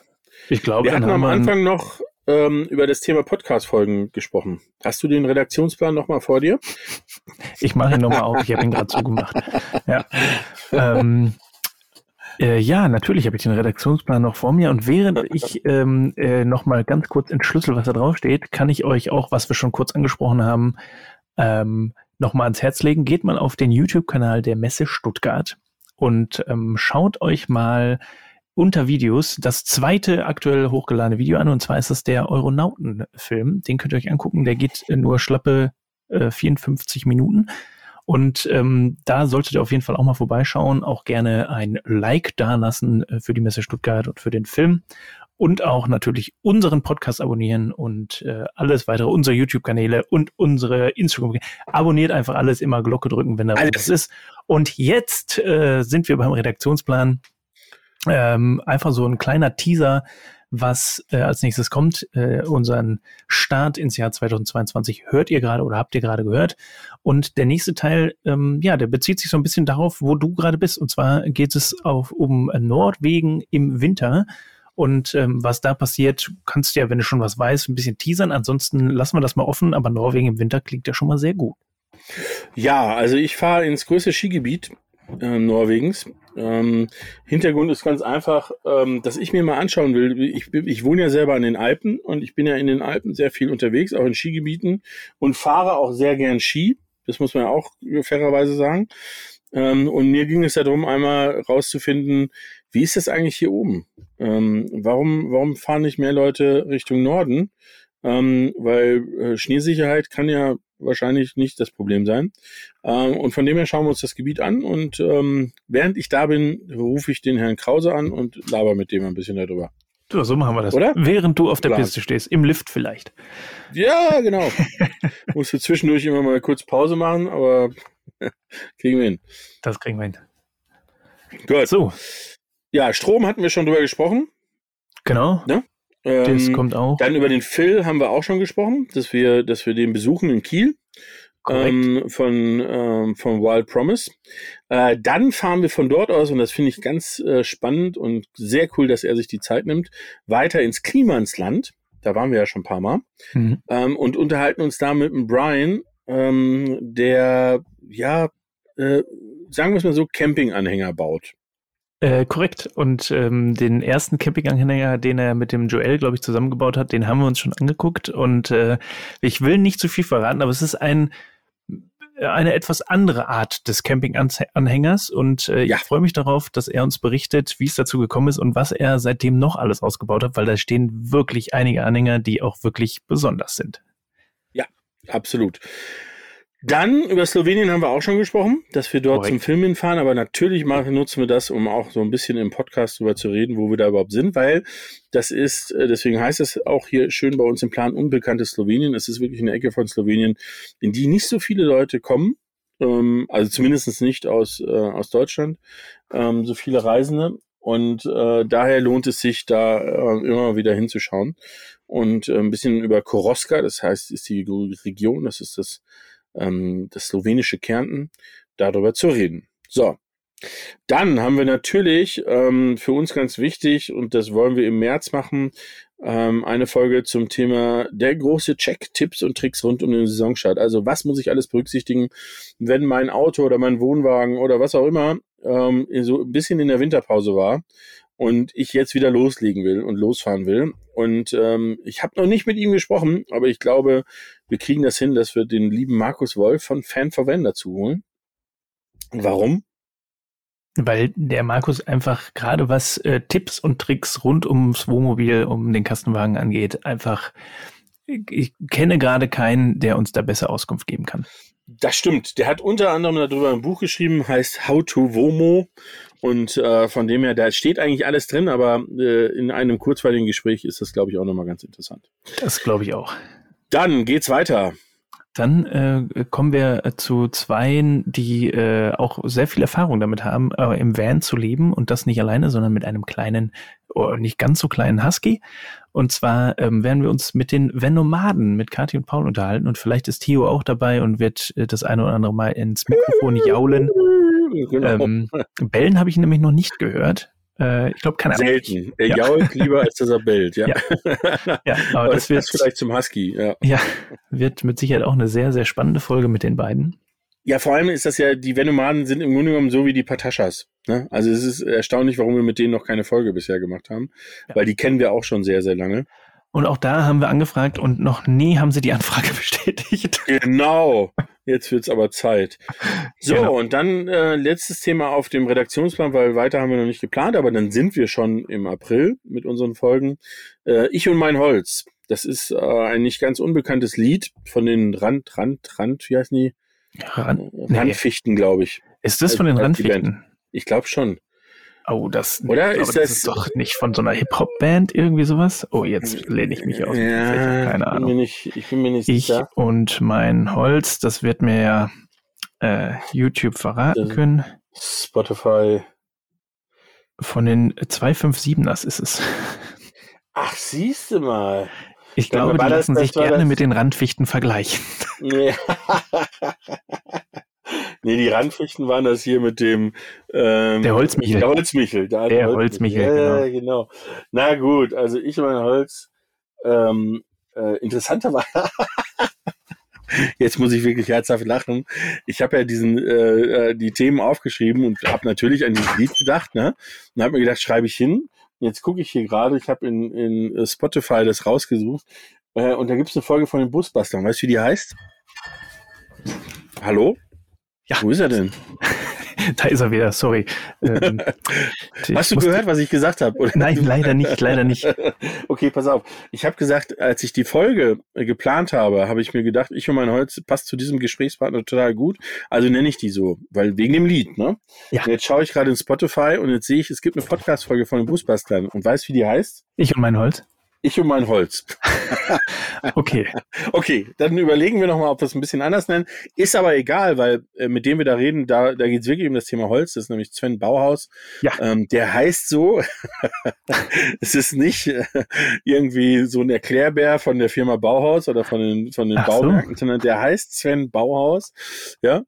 Ich glaube, wir hatten am Anfang noch ähm, über das Thema Podcast-Folgen gesprochen. Hast du den Redaktionsplan nochmal vor dir? Ich mache ihn nochmal auf, ich habe ihn gerade zugemacht. Ja. Ähm, äh, ja, natürlich habe ich den Redaktionsplan noch vor mir und während ich ähm, äh, nochmal ganz kurz entschlüssel, was da drauf steht, kann ich euch auch, was wir schon kurz angesprochen haben, ähm, nochmal ans Herz legen. Geht mal auf den YouTube-Kanal der Messe Stuttgart und ähm, schaut euch mal unter Videos das zweite aktuell hochgeladene Video an und zwar ist das der Euronauten-Film. Den könnt ihr euch angucken, der geht nur schlappe äh, 54 Minuten. Und ähm, da solltet ihr auf jeden Fall auch mal vorbeischauen, auch gerne ein Like dalassen äh, für die Messe Stuttgart und für den Film und auch natürlich unseren Podcast abonnieren und äh, alles weitere, unsere YouTube-Kanäle und unsere Instagram. Abonniert einfach alles, immer Glocke drücken, wenn da was ist. Und jetzt äh, sind wir beim Redaktionsplan. Ähm, einfach so ein kleiner Teaser was äh, als nächstes kommt. Äh, unseren Start ins Jahr 2022 hört ihr gerade oder habt ihr gerade gehört. Und der nächste Teil, ähm, ja, der bezieht sich so ein bisschen darauf, wo du gerade bist. Und zwar geht es auf, um Nordwegen im Winter. Und ähm, was da passiert, kannst du ja, wenn du schon was weißt, ein bisschen teasern. Ansonsten lassen wir das mal offen, aber Norwegen im Winter klingt ja schon mal sehr gut. Ja, also ich fahre ins größte Skigebiet äh, Norwegens. Ähm, Hintergrund ist ganz einfach, ähm, dass ich mir mal anschauen will. Ich, ich wohne ja selber an den Alpen und ich bin ja in den Alpen sehr viel unterwegs, auch in Skigebieten und fahre auch sehr gern Ski. Das muss man ja auch fairerweise sagen. Ähm, und mir ging es darum, einmal rauszufinden, wie ist das eigentlich hier oben? Ähm, warum, warum fahren nicht mehr Leute Richtung Norden? Ähm, weil äh, Schneesicherheit kann ja wahrscheinlich nicht das Problem sein. Ähm, und von dem her schauen wir uns das Gebiet an und ähm, während ich da bin, rufe ich den Herrn Krause an und laber mit dem ein bisschen darüber. Ja, so machen wir das. Oder? Während du auf der Plan. Piste stehst, im Lift vielleicht. Ja, genau. Musst du zwischendurch immer mal kurz Pause machen, aber kriegen wir hin. Das kriegen wir hin. Gut. So. Ja, Strom hatten wir schon drüber gesprochen. Genau. Ne? Ähm, das kommt auch. Dann über den Phil haben wir auch schon gesprochen, dass wir, dass wir den besuchen in Kiel. Ähm, von, ähm, von Wild Promise. Äh, dann fahren wir von dort aus, und das finde ich ganz äh, spannend und sehr cool, dass er sich die Zeit nimmt, weiter ins Klimansland. Da waren wir ja schon ein paar Mal. Mhm. Ähm, und unterhalten uns da mit dem Brian, ähm, der, ja, äh, sagen wir es mal so, Campinganhänger baut. Äh, korrekt. Und ähm, den ersten Campinganhänger, den er mit dem Joel, glaube ich, zusammengebaut hat, den haben wir uns schon angeguckt. Und äh, ich will nicht zu viel verraten, aber es ist ein eine etwas andere Art des Campinganhängers und äh, ja. ich freue mich darauf, dass er uns berichtet, wie es dazu gekommen ist und was er seitdem noch alles ausgebaut hat, weil da stehen wirklich einige Anhänger, die auch wirklich besonders sind. Ja, absolut. Dann über Slowenien haben wir auch schon gesprochen, dass wir dort Correct. zum Film hinfahren, aber natürlich machen, nutzen wir das, um auch so ein bisschen im Podcast darüber zu reden, wo wir da überhaupt sind, weil das ist, äh, deswegen heißt es auch hier schön bei uns im Plan unbekanntes Slowenien. Es ist wirklich eine Ecke von Slowenien, in die nicht so viele Leute kommen, ähm, also zumindest nicht aus, äh, aus Deutschland, ähm, so viele Reisende. Und äh, daher lohnt es sich, da äh, immer wieder hinzuschauen. Und äh, ein bisschen über Koroska, das heißt, ist die Region, das ist das ähm, das slowenische Kärnten, darüber zu reden. So. Dann haben wir natürlich ähm, für uns ganz wichtig, und das wollen wir im März machen, ähm, eine Folge zum Thema der große Check, Tipps und Tricks rund um den Saisonstart. Also was muss ich alles berücksichtigen, wenn mein Auto oder mein Wohnwagen oder was auch immer ähm, so ein bisschen in der Winterpause war und ich jetzt wieder loslegen will und losfahren will. Und ähm, ich habe noch nicht mit ihm gesprochen, aber ich glaube, wir kriegen das hin, dass wir den lieben Markus Wolf von Fan for Van dazu holen. Warum? Weil der Markus einfach gerade was äh, Tipps und Tricks rund ums Wohnmobil, um den Kastenwagen angeht, einfach ich kenne gerade keinen, der uns da besser Auskunft geben kann. Das stimmt. Der hat unter anderem darüber ein Buch geschrieben, heißt How to Womo. Und äh, von dem her, da steht eigentlich alles drin, aber äh, in einem kurzweiligen Gespräch ist das, glaube ich, auch nochmal ganz interessant. Das glaube ich auch. Dann geht's weiter. Dann äh, kommen wir äh, zu zweien, die äh, auch sehr viel Erfahrung damit haben, äh, im Van zu leben und das nicht alleine, sondern mit einem kleinen, oh, nicht ganz so kleinen Husky. Und zwar ähm, werden wir uns mit den Venomaden, mit Kathi und Paul unterhalten und vielleicht ist Theo auch dabei und wird äh, das eine oder andere Mal ins Mikrofon jaulen. Genau. Ähm, bellen habe ich nämlich noch nicht gehört. Äh, ich glaube, keine Ahnung. Selten. Er ja. jault lieber, als dass er bellt, ja. ja. ja aber, das, das wird vielleicht zum Husky, ja. Ja, wird mit Sicherheit auch eine sehr, sehr spannende Folge mit den beiden. Ja, vor allem ist das ja, die Venomaden sind im Grunde genommen so wie die Patashas. Ne? Also es ist erstaunlich, warum wir mit denen noch keine Folge bisher gemacht haben, ja. weil die kennen wir auch schon sehr, sehr lange. Und auch da haben wir angefragt und noch nie haben sie die Anfrage bestätigt. Genau. Jetzt wird's aber Zeit. So, genau. und dann äh, letztes Thema auf dem Redaktionsplan, weil weiter haben wir noch nicht geplant, aber dann sind wir schon im April mit unseren Folgen. Äh, ich und mein Holz. Das ist äh, ein nicht ganz unbekanntes Lied von den Rand, Rand, Rand, wie heißen die? Rand, Randfichten, glaube ich. Ist das von den Randfichten? Ich glaube schon. Oh, das, Oder ist das, das ist doch nicht von so einer Hip-Hop-Band irgendwie sowas? Oh, jetzt lehne ich mich aus. Ja, keine Ahnung. Bin nicht, ich bin mir nicht ich sicher. und mein Holz, das wird mir ja äh, YouTube verraten das können. Spotify. Von den 257ers ist es. Ach, siehst du mal. Ich glaube, die lassen das, sich gerne mit den Randfichten vergleichen. Ja. Nee, die Randfichten waren das hier mit dem ähm, Der Holzmichel. Der Holzmichel. Der, der Holzmichel, Holzmichel. Ja, genau. genau. Na gut, also ich mein Holz. Ähm, äh, interessanter war. Jetzt muss ich wirklich herzhaft lachen. Ich habe ja diesen äh, äh die Themen aufgeschrieben und habe natürlich an dieses Lied gedacht, ne? Und habe mir gedacht, schreibe ich hin. Jetzt gucke ich hier gerade, ich habe in, in Spotify das rausgesucht äh, und da gibt es eine Folge von den Busbustern. Weißt du, wie die heißt? Hallo? Ja. Wo ist er denn? da ist er wieder, sorry. Ähm, Hast du gehört, was ich gesagt habe? Nein, leider nicht, leider nicht. okay, pass auf. Ich habe gesagt, als ich die Folge äh, geplant habe, habe ich mir gedacht, ich und mein Holz passt zu diesem Gesprächspartner total gut. Also nenne ich die so, weil wegen dem Lied, ne? Ja. Und jetzt schaue ich gerade in Spotify und jetzt sehe ich, es gibt eine Podcast-Folge von den Busbastlern und weißt, wie die heißt? Ich und mein Holz. Ich und mein Holz. okay. Okay, dann überlegen wir nochmal, ob wir es ein bisschen anders nennen. Ist aber egal, weil äh, mit dem wir da reden, da, da geht es wirklich um das Thema Holz. Das ist nämlich Sven Bauhaus. Ja. Ähm, der heißt so. es ist nicht äh, irgendwie so ein Erklärbär von der Firma Bauhaus oder von den, von den Bauwerken, so. sondern der heißt Sven Bauhaus. Ja.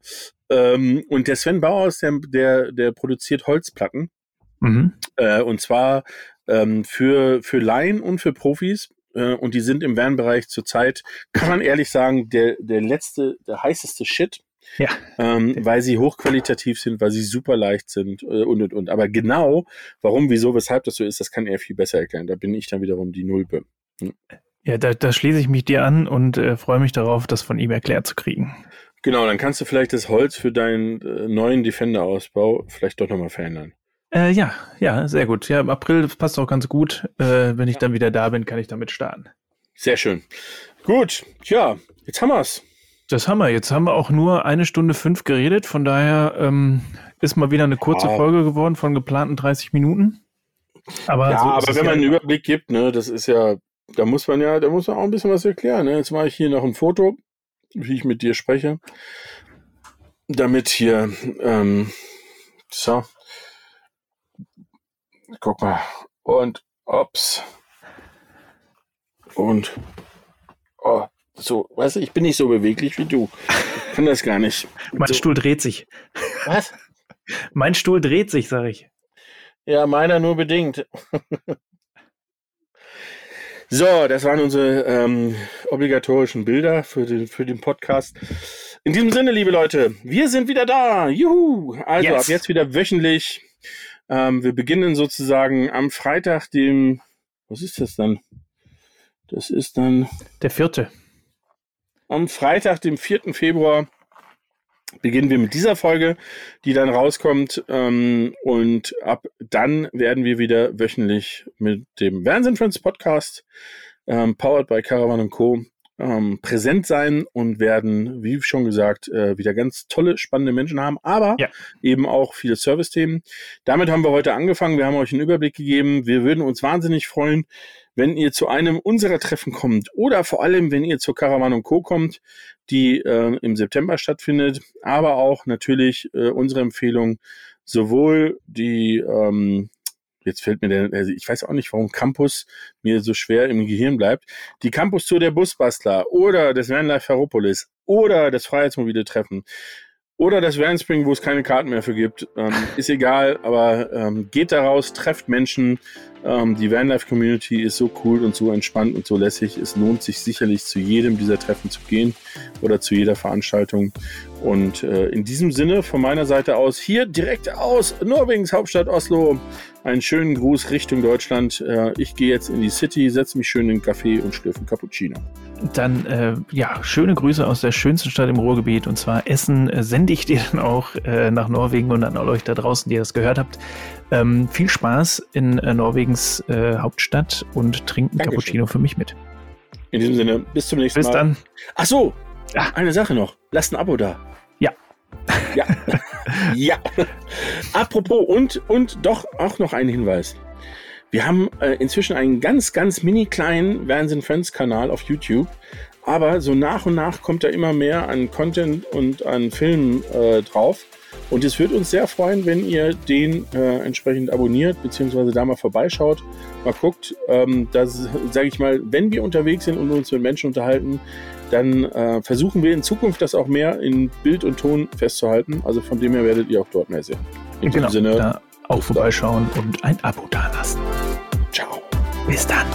Ähm, und der Sven Bauhaus, der, der, der produziert Holzplatten. Mhm. Äh, und zwar ähm, für, für Laien und für Profis. Äh, und die sind im Van-Bereich zurzeit, kann man ehrlich sagen, der, der letzte, der heißeste Shit. Ja. Ähm, weil sie hochqualitativ sind, weil sie super leicht sind äh, und und und. Aber genau, warum, wieso, weshalb das so ist, das kann er viel besser erklären. Da bin ich dann wiederum die Nulpe. Hm. Ja, da, da schließe ich mich dir an und äh, freue mich darauf, das von ihm erklärt zu kriegen. Genau, dann kannst du vielleicht das Holz für deinen äh, neuen Defender-Ausbau vielleicht doch nochmal verändern. Äh, ja, ja, sehr gut. Ja, im April passt auch ganz gut. Äh, wenn ich dann wieder da bin, kann ich damit starten. Sehr schön. Gut, tja, jetzt haben wir's. Das haben wir. Jetzt haben wir auch nur eine Stunde fünf geredet. Von daher ähm, ist mal wieder eine kurze ja. Folge geworden von geplanten 30 Minuten. Aber ja, so aber wenn ja man einen Überblick gibt, ne, das ist ja, da muss man ja, da muss man auch ein bisschen was erklären. Ne? Jetzt mache ich hier noch ein Foto, wie ich mit dir spreche, damit hier, ähm, so, Guck mal. Und ups. Und oh, so, weißt du, ich bin nicht so beweglich wie du. Ich kann das gar nicht. mein so. Stuhl dreht sich. Was? Mein Stuhl dreht sich, sag ich. Ja, meiner nur bedingt. so, das waren unsere ähm, obligatorischen Bilder für den, für den Podcast. In diesem Sinne, liebe Leute, wir sind wieder da. Juhu! Also yes. ab jetzt wieder wöchentlich ähm, wir beginnen sozusagen am Freitag, dem, was ist das dann? Das ist dann. Der vierte. Am Freitag, dem 4. Februar, beginnen wir mit dieser Folge, die dann rauskommt. Ähm, und ab dann werden wir wieder wöchentlich mit dem Wahnsinn Friends Podcast, ähm, powered by Caravan Co ähm, präsent sein und werden, wie schon gesagt, äh, wieder ganz tolle, spannende Menschen haben, aber ja. eben auch viele Service-Themen. Damit haben wir heute angefangen. Wir haben euch einen Überblick gegeben. Wir würden uns wahnsinnig freuen, wenn ihr zu einem unserer Treffen kommt oder vor allem, wenn ihr zur Caravan Co. kommt, die äh, im September stattfindet, aber auch natürlich äh, unsere Empfehlung, sowohl die ähm, jetzt fällt mir der, also ich weiß auch nicht, warum Campus mir so schwer im Gehirn bleibt. Die Campus-Tour der Busbastler oder des Vanlife Ferropolis oder das Freiheitsmobile Treffen oder das Vanspring, wo es keine Karten mehr für gibt. Ähm, ist egal, aber ähm, geht da raus, trefft Menschen. Ähm, die Vanlife-Community ist so cool und so entspannt und so lässig. Es lohnt sich sicherlich zu jedem dieser Treffen zu gehen oder zu jeder Veranstaltung. Und äh, in diesem Sinne von meiner Seite aus hier direkt aus Norwegens Hauptstadt Oslo einen schönen Gruß Richtung Deutschland. Äh, ich gehe jetzt in die City, setze mich schön in den Café und schlürfe einen Cappuccino. Dann, äh, ja, schöne Grüße aus der schönsten Stadt im Ruhrgebiet und zwar Essen äh, sende ich dir dann auch äh, nach Norwegen und an euch da draußen, die das gehört habt. Ähm, viel Spaß in äh, Norwegens Hauptstadt und trinkt einen Cappuccino für mich mit. In diesem Sinne, bis zum nächsten bis Mal. Bis dann. Ach so, ja. eine Sache noch. Lasst ein Abo da. Ja. Ja. Apropos und, und doch auch noch ein Hinweis. Wir haben äh, inzwischen einen ganz, ganz mini kleinen Wahnsinn Friends Kanal auf YouTube. Aber so nach und nach kommt da immer mehr an Content und an Filmen äh, drauf. Und es würde uns sehr freuen, wenn ihr den äh, entsprechend abonniert, beziehungsweise da mal vorbeischaut, mal guckt. Ähm, da sage ich mal, wenn wir unterwegs sind und uns mit Menschen unterhalten, dann äh, versuchen wir in Zukunft das auch mehr in Bild und Ton festzuhalten. Also von dem her werdet ihr auch dort mehr sehen. In genau, diesem Sinne. Da auch vorbeischauen und ein Abo dalassen. Ciao. Bis dann.